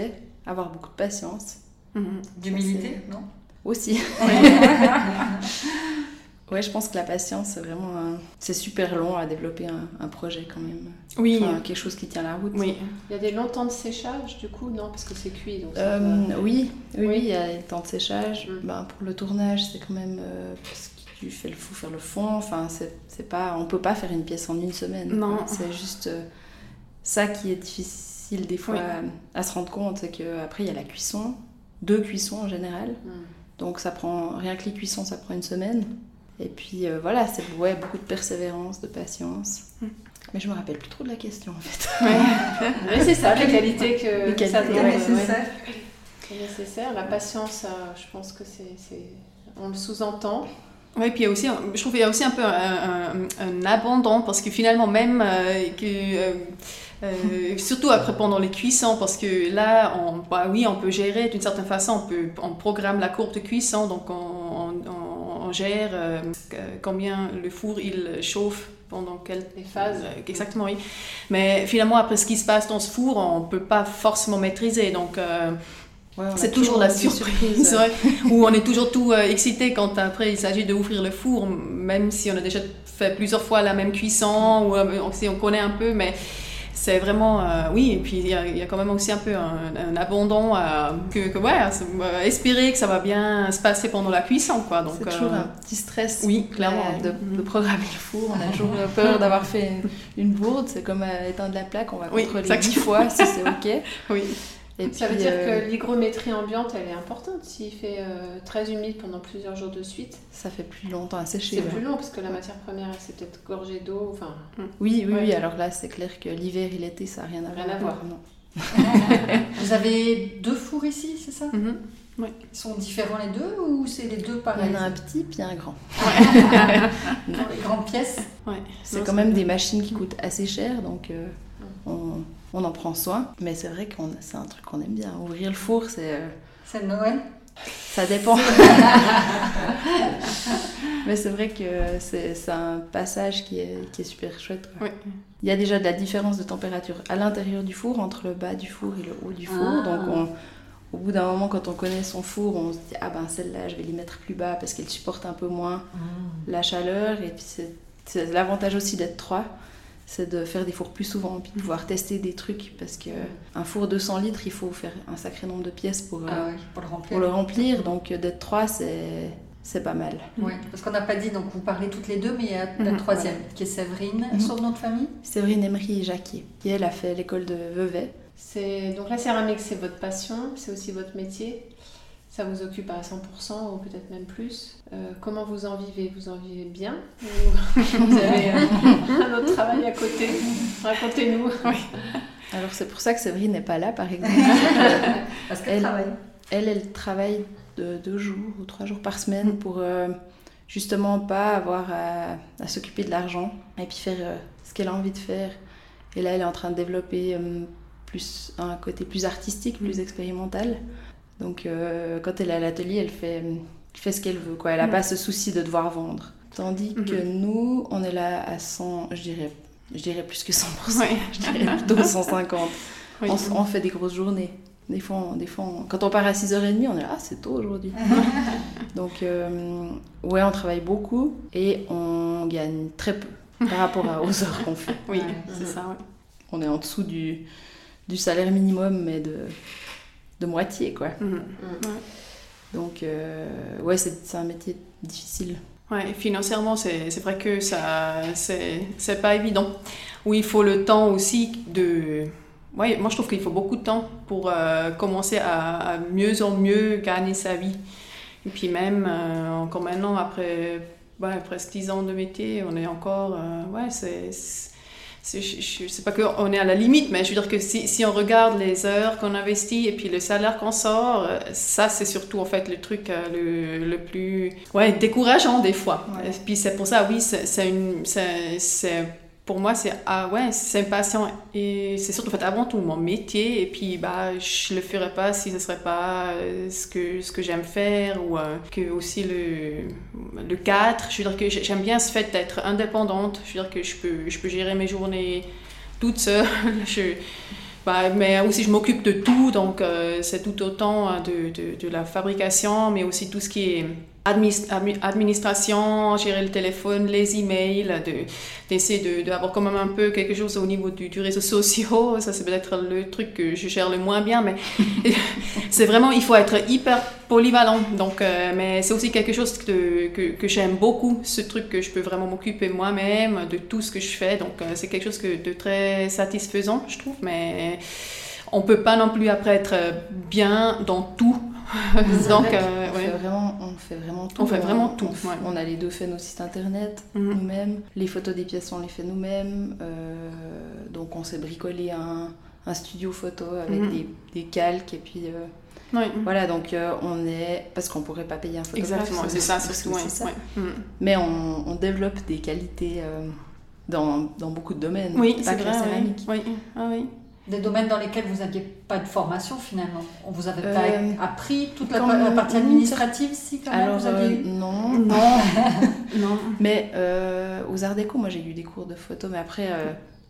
avoir beaucoup de patience. Mhm. D'humilité, non? Aussi. ouais, je pense que la patience, c'est vraiment. C'est super long à développer un, projet quand même. Oui. quelque chose qui tient la route. Oui. Il y a des longs temps de séchage, du coup, non Parce que c'est cuit. Donc euh, oui, oui, oui, il y a des temps de séchage. Mm. Ben, pour le tournage, c'est quand même. Euh, tu fais le fou faire le fond. Enfin, c'est pas, on peut pas faire une pièce en une semaine. Non. C'est juste euh, ça qui est difficile des fois à, se rendre compte, c'est qu'après il y a la cuisson, deux cuissons en général. Mm. Donc ça prend rien que les cuissons, ça prend une semaine. Et puis euh, voilà, c'est ouais, beaucoup de persévérance, de patience. Mm. Mais je me rappelle plus trop de la question en fait. Ouais. c'est ça, les qualités que, les ça doit nécessaire. nécessaire. La patience, euh, je pense que c'est, on le sous-entend. Oui, puis il y a aussi, je trouve qu'il y a aussi un peu un, abandon parce que finalement même euh, que euh, euh, surtout après pendant les cuissons parce que là on, bah, oui on peut gérer d'une certaine façon on peut on programme la courbe de cuisson donc on, gère combien le four il chauffe pendant quelle phase exactement oui. Mais finalement après ce qui se passe dans ce four on peut pas forcément maîtriser donc c'est toujours la surprise, où on est toujours tout euh, excité quand après il s'agit d'ouvrir le four, même si on a déjà fait plusieurs fois la même cuisson, ou euh, si on connaît un peu, mais c'est vraiment, euh, oui, et puis il y, a quand même aussi un peu un, abandon à que, que, ouais, espérer que ça va bien se passer pendant la cuisson, quoi. Donc, c'est toujours un petit stress. Oui, clairement. De, de, programmer le four, on a toujours peur d'avoir fait une, bourde, c'est comme éteindre la plaque, on va contrôler dix fois si c'est ok. Oui ça veut dire que euh, l'hygrométrie ambiante, elle est importante. S'il fait euh, très humide pendant plusieurs jours de suite, ça fait plus longtemps à sécher. C'est plus long parce que la matière première, s'est peut-être gorgée d'eau. Enfin, mm. oui, oui, oui. Alors là, c'est clair que l'hiver et l'été, ça n'a rien à, rien à voir. Non. Vous avez deux fours ici, c'est ça? Oui. Ils sont différents les deux ou c'est les deux pareils? Il y en a un petit puis un grand. Dans les grandes pièces? Ouais. C'est quand même des machines qui coûtent assez cher, donc euh, on, on en prend soin. Mais c'est vrai que c'est un truc qu'on aime bien. Ouvrir le four, c'est. Euh, c'est Noël Ça dépend. Mais c'est vrai que c'est un passage qui est, qui est super chouette. Il y a déjà de la différence de température à l'intérieur du four, entre le bas du four et le haut du four. Ah. Donc au bout d'un moment, quand on connaît son four, on se dit Ah ben celle-là, je vais l'y mettre plus bas parce qu'elle supporte un peu moins ah. la chaleur. Et puis c'est l'avantage aussi d'être trois c'est de faire des fours plus souvent, puis de pouvoir tester des trucs, parce qu'un four de 100 litres, il faut faire un sacré nombre de pièces pour, ah euh, pour, le, remplir. pour le remplir. Donc euh, d'être trois, c'est c'est pas mal. Oui, parce qu'on n'a pas dit, donc vous parlez toutes les deux, mais il y a la mhm. troisième, qui est Séverine. Mhm. Son nom de famille Séverine Emery Jacquier, qui elle a fait l'école de Vevey. Donc la céramique, c'est votre passion, c'est aussi votre métier ça vous occupe à 100% ou peut-être même plus. Euh, comment vous en vivez? Vous en vivez bien ou vous avez euh, un autre travail à côté? Racontez-nous. Oui. Alors c'est pour ça que Séverine n'est pas là par exemple. Parce qu'elle travaille. Elle, elle travaille de deux jours ou trois jours par semaine pour euh, justement pas avoir à, s'occuper de l'argent et puis faire ce qu'elle a envie de faire. Et là elle est en train de développer plus un côté plus artistique, plus expérimental. Donc euh, quand elle est à l'atelier, elle fait, fait ce qu'elle veut. Quoi. Elle n'a pas ce souci de devoir vendre. Tandis que mhm. nous, on est là à 100, je dirais, je dirais plus que 100%, je dirais plutôt 150. On, fait des grosses journées. Des fois, des fois quand on part à 6h30, on est là, ah, c'est tôt aujourd'hui. Donc, euh, ouais, on travaille beaucoup et on gagne très peu par rapport aux heures qu'on fait. Oui, c'est ça. On est en dessous du, du salaire minimum, mais de, de moitié, quoi. Mhm. Donc, euh, ouais, c'est un métier difficile. Ouais, financièrement, c'est vrai que ça, c'est pas évident. Où il faut le temps aussi de. Ouais, moi je trouve qu'il faut beaucoup de temps pour euh, commencer à, mieux en mieux gagner sa vie. Et puis même, euh, encore maintenant, après ouais, presque 10 ans de métier, on est encore. Euh, ouais, c'est je ne sais pas qu'on est à la limite, mais je veux dire que si, si on regarde les heures qu'on investit et puis le salaire qu'on sort, euh, ça c'est surtout en fait le truc euh, le, le plus ouais, décourageant des fois. Et puis c'est pour ça, oui, c'est une c'est pour moi, c'est ah ouais, c'est impatient et c'est surtout en fait avant tout mon métier et puis bah je le ferais pas si ce serait pas euh, ce que ce que j'aime faire ou euh, que aussi le le cadre. Je veux dire que j'aime bien ce fait d'être indépendante. Je veux dire que je peux je peux gérer mes journées toute seule. je, bah, mais aussi je m'occupe de tout, donc euh, c'est tout autant de, de, de, la fabrication, mais aussi tout ce qui est administration, gérer le téléphone, les emails, d'essayer d'avoir quand même un peu quelque chose au niveau du, du réseau social. Ça, c'est peut-être le truc que je gère le moins bien, mais c'est vraiment, il faut être hyper polyvalent. Donc, euh, mais c'est aussi quelque chose que, que, j'aime beaucoup, ce truc que je peux vraiment m'occuper moi-même de tout ce que je fais. Donc, euh, c'est quelque chose que, de très satisfaisant, je trouve, mais on peut pas non plus après être bien dans tout Donc, euh, fait vraiment, on fait vraiment tout. On fait vraiment tout. On, a les deux fait nos sites internet mhm. nous-mêmes. Les photos des pièces, on les fait nous-mêmes. Euh, donc, on s'est bricolé un, un, studio photo avec mhm. des, des, calques et puis. Euh, voilà, donc on est. Parce qu'on pourrait pas payer un photographe. Exactement, c'est ça, c'est ça. Mhm. Mais on, on, développe des qualités dans, dans, beaucoup de domaines. Oui, c'est vrai. Oui. Ah, oui des domaines dans lesquels vous n'aviez pas de formation finalement On vous avait pas euh, appris toute la, partie administrative si quand même vous aviez... Euh, non, non, non. Mais euh, aux Arts Déco, moi j'ai eu des cours de photo, mais après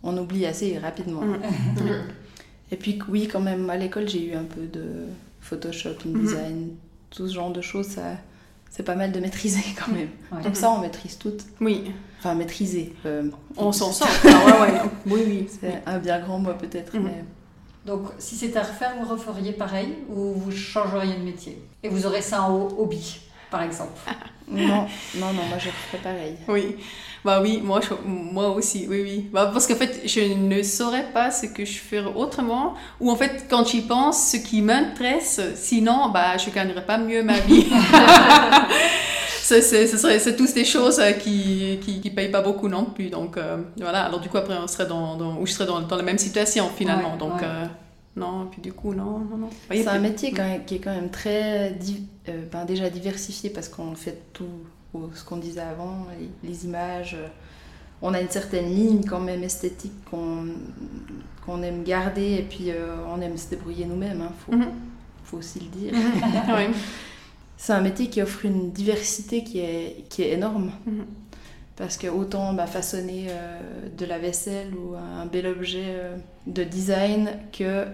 on oublie assez rapidement. Mm. Et puis oui, quand même à l'école j'ai eu un peu de Photoshop, InDesign, mm. tout ce genre de choses. Ça, c'est pas mal de maîtriser quand même. Comme ça, on maîtrise toutes. Oui. Enfin, maîtriser. Euh, on s'en sort. Ah ouais, ouais. Oui, oui. C'est un bien grand mot peut-être. Mhm. Mais... Donc, si c'était à refaire, vous referiez pareil ou vous changeriez de métier? Et vous aurez ça en hobby, par exemple Non, non, non, moi je ferais pareil. Oui. Bah oui, moi, moi aussi, oui, oui. Bah, parce qu'en fait, je ne saurais pas ce que je ferais autrement. Ou en fait, quand j'y pense, ce qui m'intéresse, sinon, bah, je ne gagnerais pas mieux ma vie. c'est tous des choses euh, qui, qui, qui, payent pas beaucoup non plus. Donc euh, voilà, alors du coup, après, on serait dans, dans je serais dans, dans, la même situation finalement. donc euh, non, puis du coup, non, non, non. C'est un métier quand même, qui est quand même très ben, déjà diversifié parce qu'on fait tout ce qu'on disait avant, les, images. On a une certaine ligne quand même esthétique qu'on aime garder et puis on aime se débrouiller nous-mêmes, hein, faut, mhm. faut, aussi le dire. C'est un métier qui offre une diversité qui est, qui est énorme. Mhm. Parce que autant bah, façonner euh, de la vaisselle ou un bel objet de design que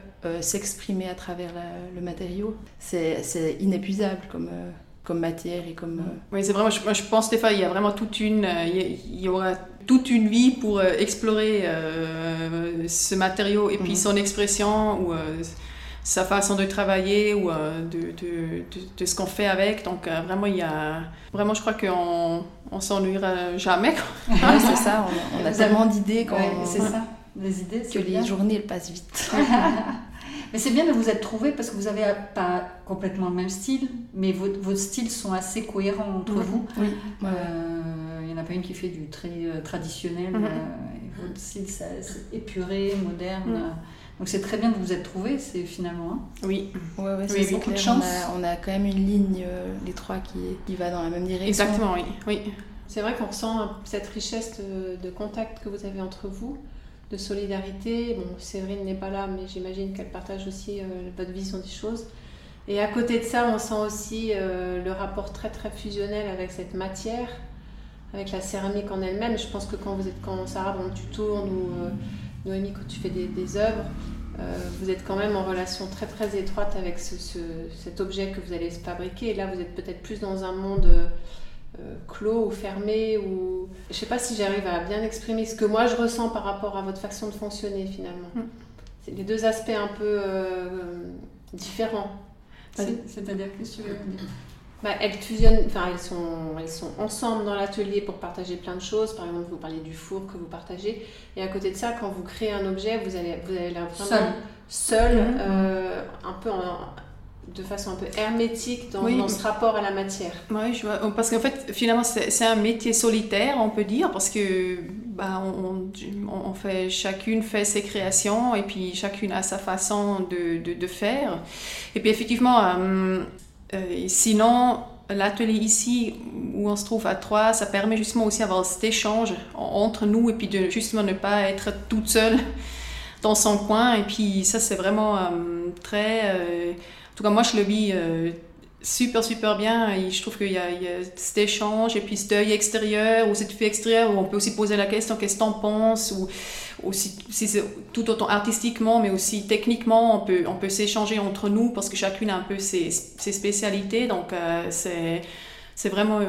s'exprimer à travers le matériau, c'est inépuisable comme, comme matière et comme... Euh, oui, c'est vraiment, je, je pense Stéphane, il y a vraiment toute une... Euh, il y aura toute une vie pour euh, explorer ce matériau et puis mhm. son expression ou sa façon de travailler ou de, de, de, ce qu'on fait avec. Donc vraiment, il y a... Vraiment, je crois qu'on on s'ennuiera jamais. c'est ça, on a, tellement d'idées quand... c'est ça, les idées, Que les journées, elles passent vite. Mais c'est bien de vous être trouvé parce que vous n'avez pas complètement le même style, mais vos, vos styles sont assez cohérents entre vous. Oui. Euh, il n'y en a pas une qui fait du très euh, traditionnel. Mhm. Euh, votre style, c'est épuré, moderne. Mhm. Donc c'est très bien de vous être trouvé, c'est finalement. Hein. Oui, ouais, ouais, c'est beaucoup de chance. On a, on a, quand même une ligne, les trois, qui, qui va dans la même direction. Exactement, oui. oui. C'est vrai qu'on ressent cette richesse de, de contact que vous avez entre vous de solidarité. Bon, Séverine n'est pas là, mais j'imagine qu'elle partage aussi euh, votre vision des choses. Et à côté de ça, on sent aussi euh, le rapport très très fusionnel avec cette matière, avec la céramique en elle-même. Je pense que quand vous êtes, quand Sarah, quand tu tournes ou euh, Noémie, quand tu fais des, des œuvres, vous êtes quand même en relation très très étroite avec ce, cet objet que vous allez fabriquer. Et là, vous êtes peut-être plus dans un monde euh, clos ou fermé ou je sais pas si j'arrive à bien exprimer ce que moi je ressens par rapport à votre façon de fonctionner finalement. Mm. C'est les deux aspects un peu euh, différents. C'est-à-dire que tu veux dire bah, elles fusionnent, enfin elles sont, elles sont ensemble dans l'atelier pour partager plein de choses. Par exemple, vous parlez du four que vous partagez. Et à côté de ça, quand vous créez un objet, vous allez, vous allez vraiment seul, Mhm. euh, un peu en- de façon un peu hermétique dans, Oui. dans ce rapport à la matière. Oui, je vois. Parce qu'en fait, finalement, c'est un métier solitaire, on peut dire, parce que bah, on, on- on fait, chacune fait ses créations et puis chacune a sa façon de, de, de faire. Et puis effectivement, euh, euh, sinon, l'atelier ici où on se trouve à trois, ça permet justement aussi d'avoir cet échange en- entre nous et puis de justement ne pas être toute seule dans son coin. Et puis ça, c'est vraiment euh, très... euh, en tout cas, moi, je le vis super, super bien. Et je trouve qu'il y, y a cet échange et puis cet œil extérieur ou cette vue extérieure où on peut aussi poser la question qu'est-ce que t'en penses aussi si c'est tout autant artistiquement mais aussi techniquement on peut on peut s'échanger entre nous parce que chacune a un peu ses, ses spécialités donc euh, c'est c'est vraiment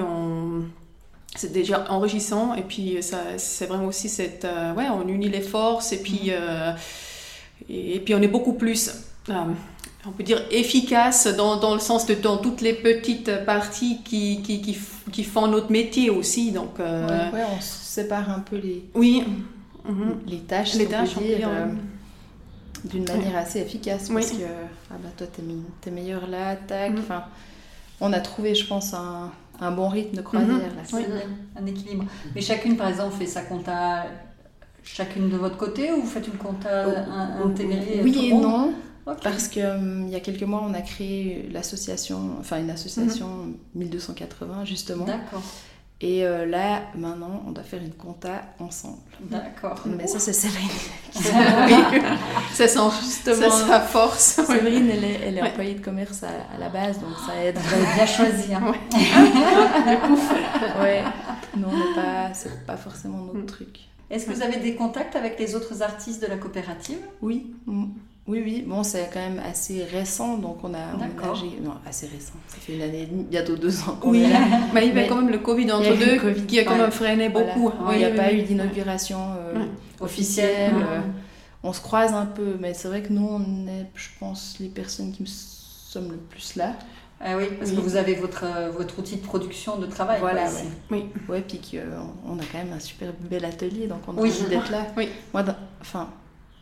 c'est déjà enrichissant et puis ça c'est vraiment aussi cette euh, ouais on unit les forces et puis euh, et, et puis on est beaucoup plus euh, on peut dire efficace dans, dans le sens de dans toutes les petites parties qui, qui, qui, qui font notre métier aussi. Donc, euh, Ouais, on sépare un peu les, oui. Mhm. les tâches, Les tâches, dire, euh, d'une manière assez efficace. Oui. Parce que ah bah, toi, t'es, meilleur là, tac. Mhm. Enfin, on a trouvé, je pense, un, un bon rythme de croisière. Mhm. là. C'est bien, un équilibre. Mais chacune, par exemple, fait sa compta chacune de votre côté ou vous faites une compta in- intégrée Oui et monde non. Parce qu'il il y a quelques mois, on a créé l'association, enfin une association 1280 justement. D'accord, Et euh, là, maintenant, on doit faire une compta ensemble. d'accord. Mais ça, c'est Séverine. C'est son, Justement. c'est sa force. Séverine, elle est, elle est Ouais. employée de commerce à, à la base, donc ça aide. Vous bien choisi. hein. ouais. Nous, on n'est pas, c'est pas forcément notre Mm. truc. Est-ce que vous avez des contacts avec les autres artistes de la coopérative? Oui. Mm. Oui, oui. Bon, c'est quand même assez récent, donc on a emménagé. Non, assez récent. Ça fait une année et demie, bientôt deux ans qu'on Oui, est là. mais il y Mais- quand même le Covid y a entre deux Covid, qui a quand même freiné Voilà. beaucoup. il n'y a Oui, pas oui, eu oui. d'inauguration euh, officielle. Euh, on se croise un peu, mais c'est vrai que nous, on est, je pense, les personnes qui me sommes le plus là. Ah oui, parce Oui. que vous avez votre, euh, votre outil de production de travail. Voilà, quoi. Ouais, puis qu'on on a quand même un super bel atelier, donc on a Oui. envie d'être là. Oui. Moi, enfin,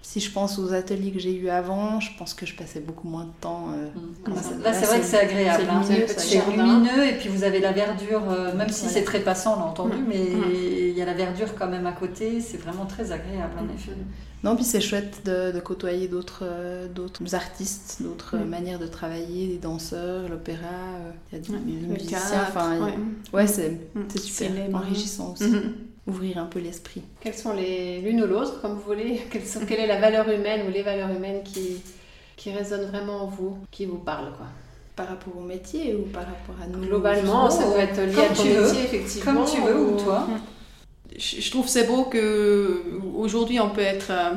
si je pense aux ateliers que j'ai eus avant, je pense que je passais beaucoup moins de temps. euh, Mm. Là, c'est- Là, c'est vrai que c'est agréable. c'est hein. lumineux, et puis vous avez la verdure, euh, même si c'est très passant, on l'a entendu, mais il y a la verdure quand même à côté. C'est vraiment très agréable en Mm. effet. Non, puis c'est chouette de, de côtoyer d'autres euh, d'autres artistes, d'autres Mm. manières de travailler, des danseurs, l'opéra, euh, il y a des, Ouais, musiciens. Enfin, ouais. ouais, c'est Mm. c'est super Cinéma. enrichissant aussi. Mhm. Ouvrir un peu l'esprit. Quelles sont les l'une ou l'autre, comme vous voulez Quelles sont- Quelle est la valeur humaine ou les valeurs humaines qui, qui résonnent vraiment en vous, qui vous parlent quoi? Par rapport au métier ou par rapport à nous? Globalement, ça peut être lié à ton métier, effectivement. Comme tu veux, ou toi. Je trouve c'est beau que aujourd'hui on peut être euh,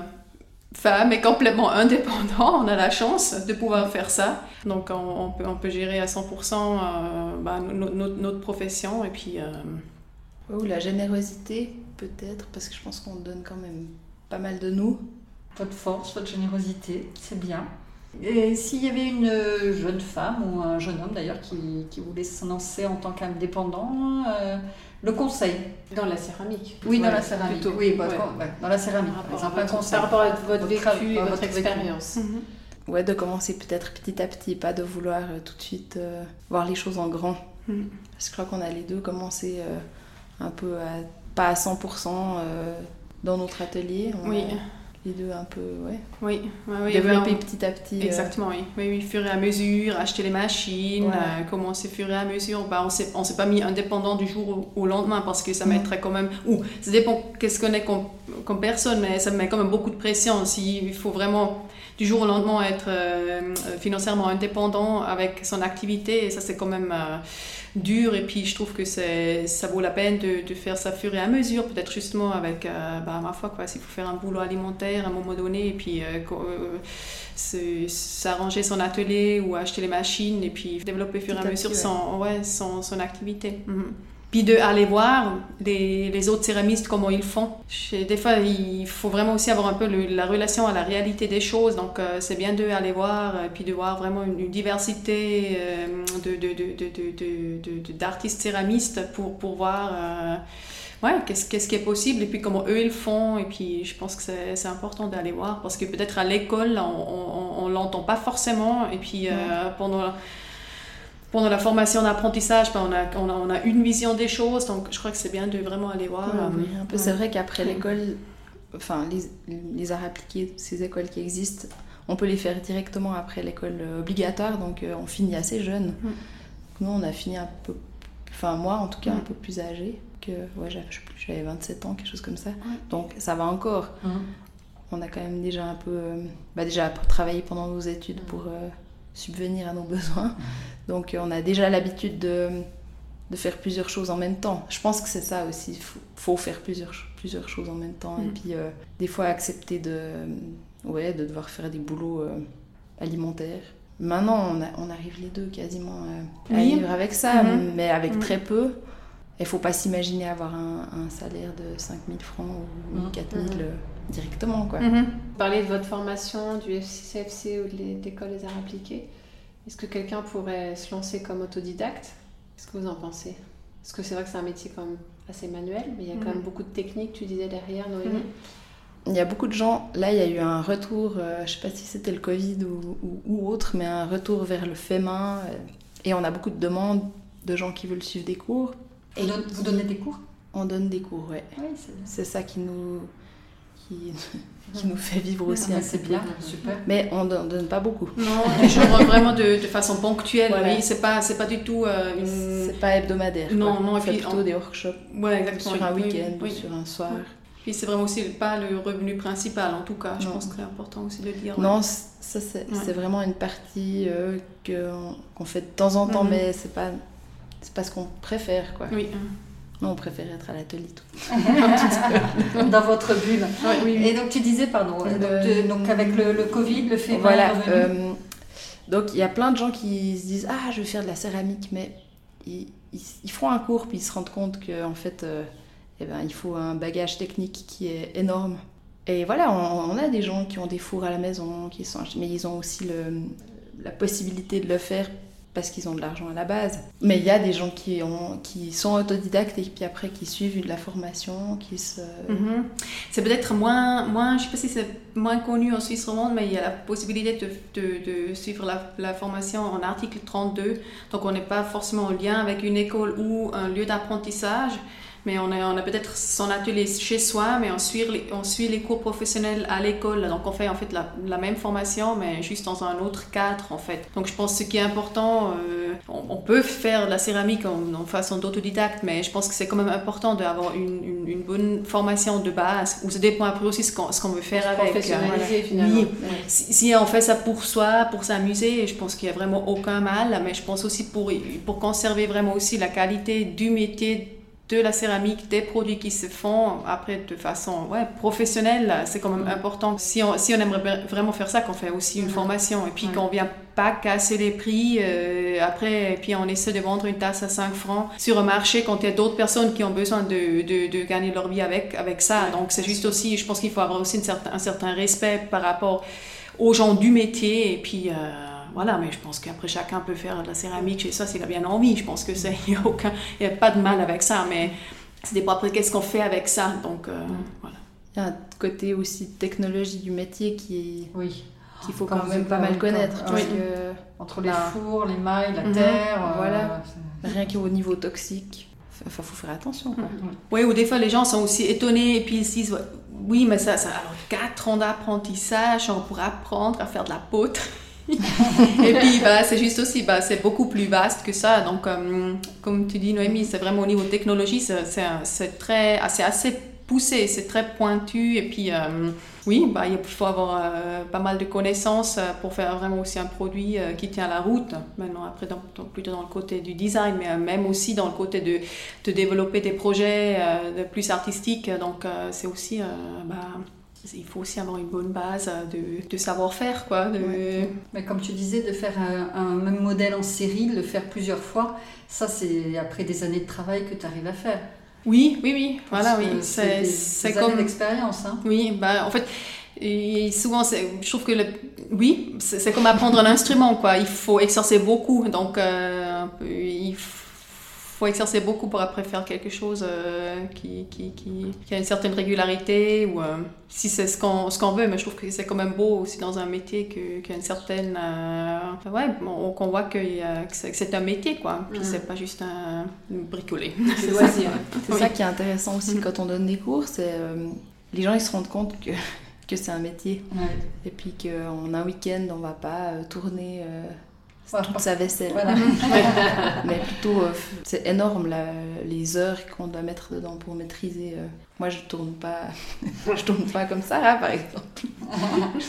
femme et complètement indépendant. On a la chance de pouvoir faire ça. Donc on, on peut, on peut gérer à 100% euh, bah, no- no- notre profession et puis euh, Ou la générosité, peut-être, parce que je pense qu'on donne quand même pas mal de nous. Votre force, votre générosité, c'est bien. Et s'il y avait une jeune femme ou un jeune homme d'ailleurs qui, qui voulait se lancer en tant qu'indépendant, euh, le conseil Dans la céramique. Oui, dans Ouais, la céramique. plutôt. Oui, votre- Ouais. dans la céramique, Par par rapport, exemple, à un votre, conseil. par rapport à votre Votre vécu et votre votre vécu. expérience. Ouais, de commencer peut-être petit à petit, pas de vouloir euh, tout de suite euh, voir les choses en grand. Mm. Parce que je crois qu'on a les deux commencé euh, un peu à, pas à 100% euh, dans notre atelier. On oui, les deux un peu, ouais. oui, oui, oui, développer oui, petit à petit. euh, Exactement, oui. oui, oui, fur et à mesure, acheter les machines, euh, commencer fur et à mesure. Bah, on s'est, on s'est pas mis indépendant du jour au, au lendemain parce que ça Mm. mettrait quand même. Ou ça dépend qu'est-ce qu'on est comme, comme personne, mais ça met quand même beaucoup de pression. S'il faut vraiment du jour au lendemain être euh, financièrement indépendant avec son activité, et ça c'est quand même dur. Et puis je trouve que ça vaut la peine de, de faire ça fur et à mesure, peut-être justement avec, euh, bah, ma foi, quoi, s'il faut faire un boulot alimentaire à un moment donné, et puis euh, euh, s'arranger son atelier ou acheter les machines et puis développer fur et à mesure petit, son, ouais, son, son activité. Mhm. Puis de aller voir les, les, autres céramistes comment ils font. Des fois, il faut vraiment aussi avoir un peu la relation à la réalité des choses, donc euh, c'est bien d'aller voir, et puis de voir vraiment une, diversité de, d'artistes céramistes pour, pour voir ouais, qu'est-ce, qu'est-ce qui est possible et puis comment eux ils font. Et puis je pense que c'est, c'est important d'aller voir parce que peut-être à l'école, on ne l'entend pas forcément. Et puis euh, pendant, pendant la formation d'apprentissage, ben, on, a, on, a, on, a, une vision des choses. Donc je crois que c'est bien de vraiment aller voir. oui, un peu. C'est vrai qu'après l'école, enfin les, les arts appliqués, ces écoles qui existent, on peut les faire directement après l'école obligatoire. Donc euh, on finit assez jeune. Mm. Nous, on a fini un peu, enfin moi en tout cas, un peu plus âgé ouais, j'avais 27 ans, quelque chose comme ça. Donc ça va encore. On a quand même déjà un peu, euh, bah déjà travaillé pendant nos études pour euh, subvenir à nos besoins. Donc euh, on a déjà l'habitude de, de, faire plusieurs choses en même temps. Je pense que c'est ça aussi. Il faut, faire plusieurs, plusieurs choses en même temps. Et puis des fois accepter de, ouais, de devoir faire des boulots alimentaires. Maintenant, on, on, arrive les deux quasiment à vivre avec ça, mm-hmm. mais avec mm-hmm. très peu. Il ne faut pas s'imaginer avoir un, salaire de 5000 francs ou 4000 mmh. euh, directement. Quoi. Mmh. Parler de votre formation, du FCFC ou de l'école des arts appliqués, est-ce que quelqu'un pourrait se lancer comme autodidacte? Qu'est-ce que vous en pensez? Parce que c'est vrai que c'est un métier quand même assez manuel, mais il y a quand même mmh. beaucoup de techniques, tu disais derrière, Noémie. Il y a beaucoup de gens, là il y a eu un retour, euh, je ne sais pas si c'était le Covid ou, ou, autre, mais un retour vers le fait main. Euh, et on a beaucoup de demandes de gens qui veulent suivre des cours. Vous, donnez des cours? On donne des cours, ouais. c'est ça qui nous, qui, qui, nous fait vivre aussi un C'est bien, super. Mais on ne donne pas beaucoup. Non, on vraiment de, de, façon ponctuelle. Oui, c'est pas, c'est pas du tout euh, une. C'est pas hebdomadaire. Non, non, on fait plutôt des workshops. Ouais, exactement. Sur un week-end ou sur un soir. Puis c'est vraiment aussi pas le revenu principal, en tout cas. Je pense que c'est important aussi de dire. Non, ça c'est vraiment une partie euh, qu'on fait de temps en temps, mhm. mais c'est pas c'est pas ce qu'on préfère, quoi. Oui. On préfère être à l'atelier Dans votre bulle. Et donc tu disais, pardon, donc, avec le, Covid, le fait voilà, euh, donc il y a plein de gens qui se disent ah je vais faire de la céramique, mais ils, ils, font un cours puis ils se rendent compte qu'en fait euh, eh ben, il faut un bagage technique qui est énorme. Et voilà, on, a des gens qui ont des fours à la maison, qui sont, mais ils ont aussi le, la possibilité de le faire parce qu'ils ont de l'argent à la base. Mais il y a des gens qui, ont, qui sont autodidactes et puis après qui suivent de la formation, qui se... Mhm. C'est peut-être moins, moins, je sais pas si c'est moins connu en Suisse romande, mais il y a la possibilité de, suivre la, la, formation en article 32. Donc on n'est pas forcément en lien avec une école ou un lieu d'apprentissage mais on a, on a peut-être son atelier chez soi, mais on suit les, on suit les cours professionnels à l'école. Donc on fait en fait la, la, même formation, mais juste dans un autre cadre en fait. Donc je pense que ce qui est important, euh, on, peut faire de la céramique en, façon d'autodidacte, mais je pense que c'est quand même important d'avoir une, une, bonne formation de base, où ça dépend après aussi ce qu'on, ce qu'on veut faire avec. Professionnaliser finalement. Si, si, on fait ça pour soi, pour s'amuser, je pense qu'il n'y a vraiment aucun mal, mais je pense aussi pour, pour conserver vraiment aussi la qualité du métier de la céramique, des produits qui se font après de façon ouais, professionnelle, c'est quand même mm. important. Si on, si on aimerait vraiment faire ça, qu'on fait aussi une mm. formation et puis qu'on vient pas casser les prix euh, après et puis on essaie de vendre une tasse à 5 francs sur un marché quand il y a d'autres personnes qui ont besoin de, de, de gagner leur vie avec, avec ça. Donc c'est juste aussi, je pense qu'il faut avoir aussi une certain, un certain respect par rapport aux gens du métier et puis... Euh, voilà, mais je pense qu'après chacun peut faire de la céramique et ça, s'il a bien envie. Je pense que c'est il n'y a aucun, il a pas de mal avec ça, mais c'est pas après qu'est-ce qu'on fait avec ça. Donc euh, voilà. Il y a un côté aussi technologie du métier qui oui qu'il faut quand, même pas mal connaître. Entre les fours, les mailles, la mhm. terre. Euh, voilà. Rien qu'au niveau toxique. Enfin, faut faire attention. Quoi. Oui, ou des fois, les gens sont aussi étonnés et puis ils se disent Oui, mais ça, ça alors 4 ans d'apprentissage, on pourra apprendre à faire de la poterie. Et puis, bah, c'est juste aussi, bah, c'est beaucoup plus vaste que ça. Donc, euh, comme tu dis, Noémie, c'est vraiment au niveau technologie, c'est très, assez, assez poussé, c'est très pointu. Et puis, euh, oui, bah, il faut avoir euh, pas mal de connaissances pour faire vraiment aussi un produit qui tient la route. Maintenant, après, plutôt dans le côté du design, mais même aussi dans le côté de, de développer des projets de plus artistiques. Donc, c'est aussi bah, il faut aussi avoir une bonne base de, de savoir-faire. quoi. De... Mais comme tu disais, de faire un, un, même modèle en série, de le faire plusieurs fois, ça c'est après des années de travail que tu arrives à faire. Oui, oui, oui. Voilà, oui. C'est comme l'expérience. Hein. Oui, bah, en fait, et souvent, je trouve que le, oui, c'est comme apprendre un instrument, quoi. Il faut exercer beaucoup, donc euh, il faut exercer beaucoup pour après faire quelque chose euh, qui, qui, qui, qui, a une certaine régularité, ou euh, si c'est ce qu'on ce qu'on veut, mais je trouve que c'est quand même beau aussi dans un métier qu'il y a une certaine... ouais, qu'on voit que, c'est un métier, quoi, puis mm. c'est pas juste un bricoler. C'est loisir. C'est ça qui est intéressant aussi mm. quand on donne des cours, c'est... les gens, ils se rendent compte que que c'est un métier. Et puis qu'en un week-end, on va pas euh, tourner euh, toute sa vaisselle. Mais plutôt, euh, c'est énorme les heures qu'on doit mettre dedans pour maîtriser. Moi, je tourne pas, je tourne pas comme ça, hein, par exemple.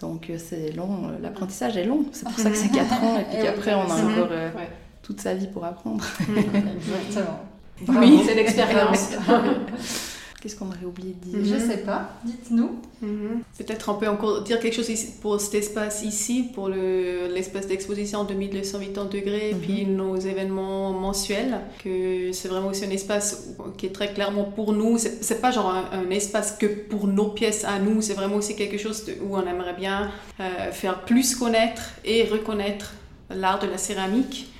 Donc c'est long, l'apprentissage est long. C'est pour ça que c'est 4 ans et puis qu'après, on a encore toute sa vie pour apprendre. Exactement. Oui, c'est l'expérience. Qu'est-ce qu'on aurait oublié de dire Je ne sais pas, dites-nous. Mhm. Peut-être on peut encore dire quelque chose pour cet espace ici, pour l'espace d'exposition de 1280 degrés, et puis mhm. nos événements mensuels, que c'est vraiment aussi un espace qui est très clairement pour nous. C'est pas genre un, espace que pour nos pièces à nous, c'est vraiment aussi quelque chose où on aimerait bien euh, faire plus connaître et reconnaître l'art de la céramique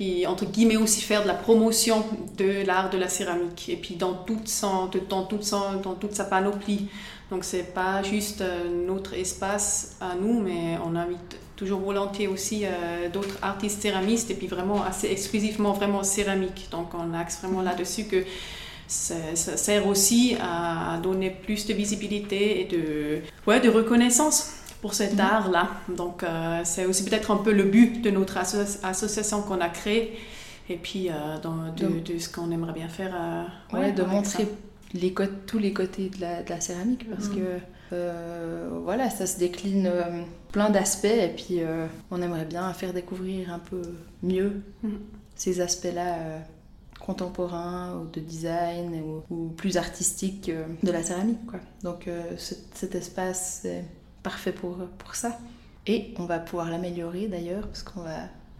puis entre guillemets aussi faire de la promotion de l'art de la céramique et puis dans toute, son, dans toute, sa panoplie. Donc c'est pas juste euh, notre espace à nous, mais on invite toujours volontiers aussi euh, d'autres artistes céramistes et puis vraiment assez exclusivement vraiment céramique. Donc on axe vraiment là-dessus que ça, sert aussi à donner plus de visibilité et de, ouais, de reconnaissance pour cet art-là. Donc, euh, c'est aussi peut-être un peu le but de notre association qu'on a créée et puis euh, dans, de, ce qu'on aimerait bien faire. Euh, ouais, de montrer les tous les côtés de la, de la céramique parce mhm. que voilà, ça se décline plein d'aspects et puis on aimerait bien faire découvrir un peu mieux mhm. ces aspects-là contemporains ou de design ou, plus artistiques de la céramique. Quoi. Donc cet espace, parfait pour, pour ça. Et on va pouvoir l'améliorer d'ailleurs, parce qu'on va,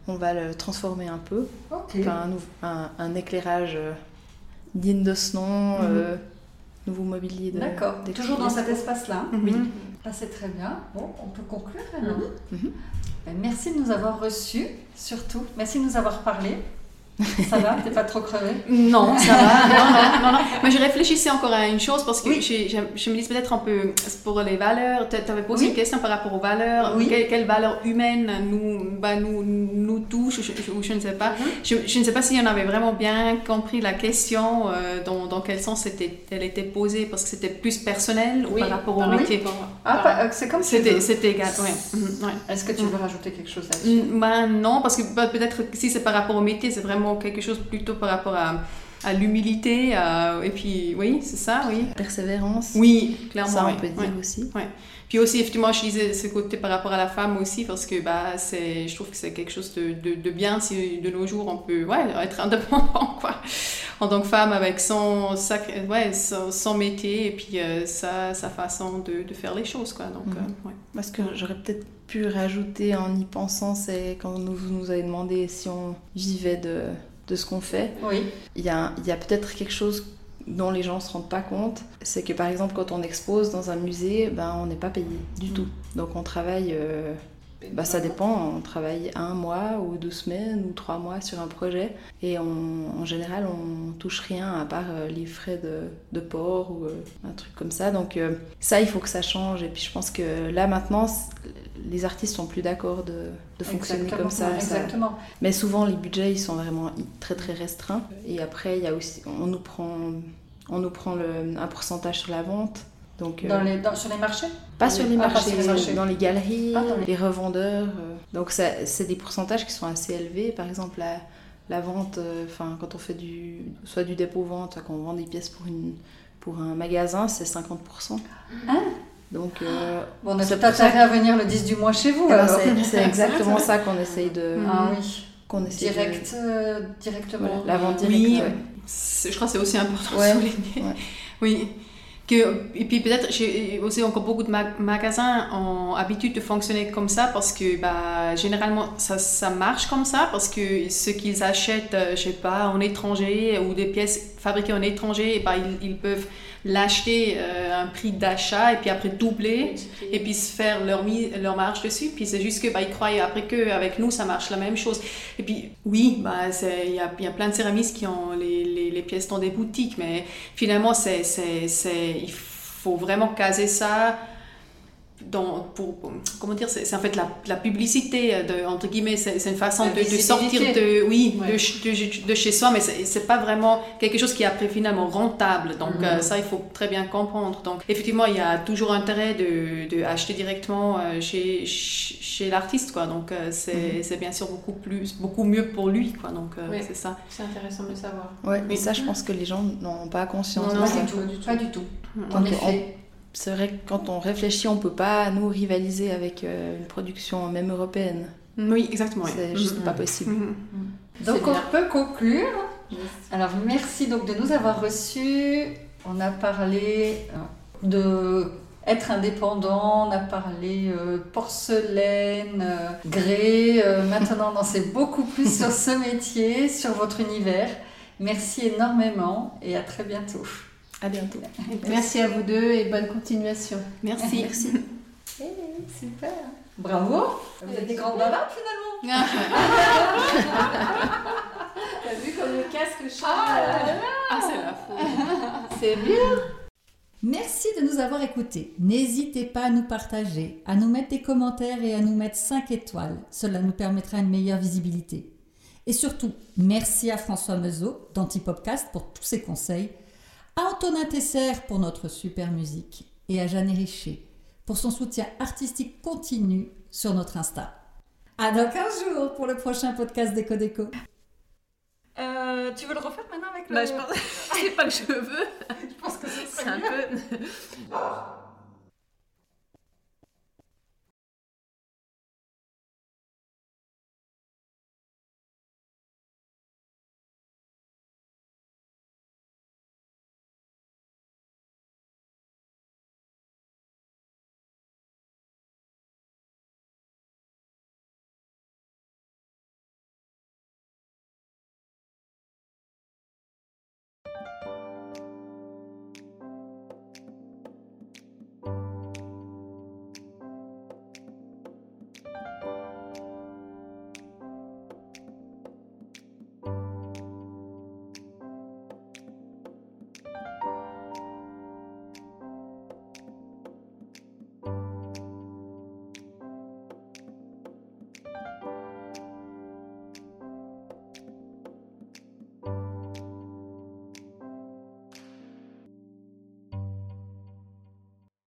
on va le transformer un peu. Enfin, un, un, éclairage euh, digne de ce nom, mhm. euh, nouveau mobilier. D'accord, toujours dans cet espace-là. Oui. Ah, c'est très bien. Bon, on peut conclure alors. Mhm. Merci de nous avoir reçus, surtout. Merci de nous avoir parlé. Ça va? T'es pas trop crevé? Non, ça va. Non, non, non, Mais je réfléchissais encore à une chose parce que je, me dis peut-être un peu pour les valeurs. Tu avais posé une question par rapport aux valeurs. Oui. Quelles valeurs humaines nous, bah, nous, nous touchent ou je, ne sais pas. Mhm. je, je, ne sais pas si on avait vraiment bien compris la question, euh, dans, dans, quel sens était, elle était posée parce que c'était plus personnel ou par rapport au ah, métier. Ah, euh, c'est comme C'était égal, mhm, ouais. Est-ce que tu veux rajouter quelque chose là-dessus? Bah, Non, parce que bah, peut-être si c'est par rapport au métier, c'est vraiment quelque chose plutôt par rapport à, à l'humilité. Et puis, oui, c'est ça, oui. Persévérance. Oui, clairement. Ça, on peut dire aussi. Ouais. Puis aussi, effectivement, je disais ce côté par rapport à la femme aussi, parce que bah, c'est, je trouve que c'est quelque chose de, de, bien si de nos jours on peut ouais, être indépendant, quoi. En tant que femme, avec son, ouais, son, métier et puis euh, sa, sa, façon de, de, faire les choses, quoi. Donc, mhm. euh, ouais. Parce que j'aurais peut-être pu rajouter en y pensant, c'est quand vous nous, avez demandé si on vivait de de ce qu'on fait. Oui. Il y a, il y a peut-être quelque chose dont les gens ne se rendent pas compte, c'est que par exemple quand on expose dans un musée, ben, on n'est pas payé du mm. tout. Donc on travaille, euh, bah, ça dépend, on travaille un mois ou deux semaines ou trois mois sur un projet et en général on touche rien à part euh, les frais de, de port ou euh, un truc comme ça. Donc ça il faut que ça change et puis je pense que là maintenant les artistes sont plus d'accord de, de, fonctionner comme ça, Exactement. Mais souvent les budgets ils sont vraiment très très restreints. Et après il y a aussi, on nous prend, on nous prend le, un pourcentage sur la vente. Donc, dans les, sur les marchés? Pas sur les, marchés, dans les galeries, les... revendeurs. Euh. donc c'est des pourcentages qui sont assez élevés. Par exemple la, la vente, euh, enfin quand on fait du, soit du dépôt-vente, soit quand on vend des pièces pour, une, pour un magasin, c'est 50%. Hein donc, euh, bon, on a intérêt à venir le 10 du mois chez vous. Eh ben, c'est exactement ça qu'on essaye de. Ah oui. Qu'on essaye Direct, euh, directement. la vente directe. Oui, je crois que c'est aussi important de souligner. Oui. Et puis peut-être, j'ai aussi encore beaucoup de magasins ont habitude de fonctionner comme ça parce que bah, généralement ça, ça marche comme ça parce que ce qu'ils achètent, euh, je sais pas, en étranger ou des pièces fabriquées en étranger, bah, ils, ils peuvent l'acheter euh, un prix d'achat et puis après doubler et puis se faire leur, leur marge dessus. Puis c'est juste que bah, croient après qu'avec nous ça marche la même chose. Et puis oui, bah, il y a, y a, plein de céramistes qui ont les, les, pièces dans des boutiques, mais finalement c'est, il faut vraiment caser ça dans, pour, comment dire, c'est en fait la, la, publicité, euh, de, entre guillemets, c'est une façon de, de, sortir de, oui, de, de, chez soi, mais c'est pas vraiment quelque chose qui est après finalement rentable. Donc mhm. euh, ça, il faut très bien comprendre. Donc effectivement, il y a toujours intérêt de, acheter directement euh, chez, chez l'artiste, quoi. Donc c'est bien sûr beaucoup, plus, beaucoup mieux pour lui, quoi. Donc c'est ça. C'est intéressant de le savoir. Ouais, mais ça, je pense que les gens n'ont pas conscience. Non, pas, du tout, pas du tout. En effet c'est vrai que quand on réfléchit, on peut pas nous rivaliser avec euh, une production même européenne. Oui, exactement. C'est juste mm-hmm. pas possible. Mm-hmm. Donc on peut conclure. Alors merci donc de nous avoir reçus. On a parlé euh, de être indépendant, on a parlé euh, porcelaine, grès. maintenant, on en sait beaucoup plus sur ce métier, sur votre univers. Merci énormément et à très bientôt. À bientôt. Merci à vous deux et bonne continuation. Merci. Merci. super. Bravo. Vous êtes des grandes bavardes finalement. T'as vu comme le casque change Ah, ah c'est la faute. C'est bien. Merci de nous avoir écoutés. N'hésitez pas à nous partager, à nous mettre des commentaires et à nous mettre 5 étoiles. Cela nous permettra une meilleure visibilité. Et surtout, merci à François Mezot d'Antipopcast pour tous ses conseils à Antonin Tesser pour notre super musique et à Jeanne Richer pour son soutien artistique continu sur notre Insta. À dans 15 jours pour le prochain podcast d'Eco Déco. Euh, tu veux le refaire maintenant avec le... Bah, je pense... c'est pas que je veux. je pense que c'est un peu...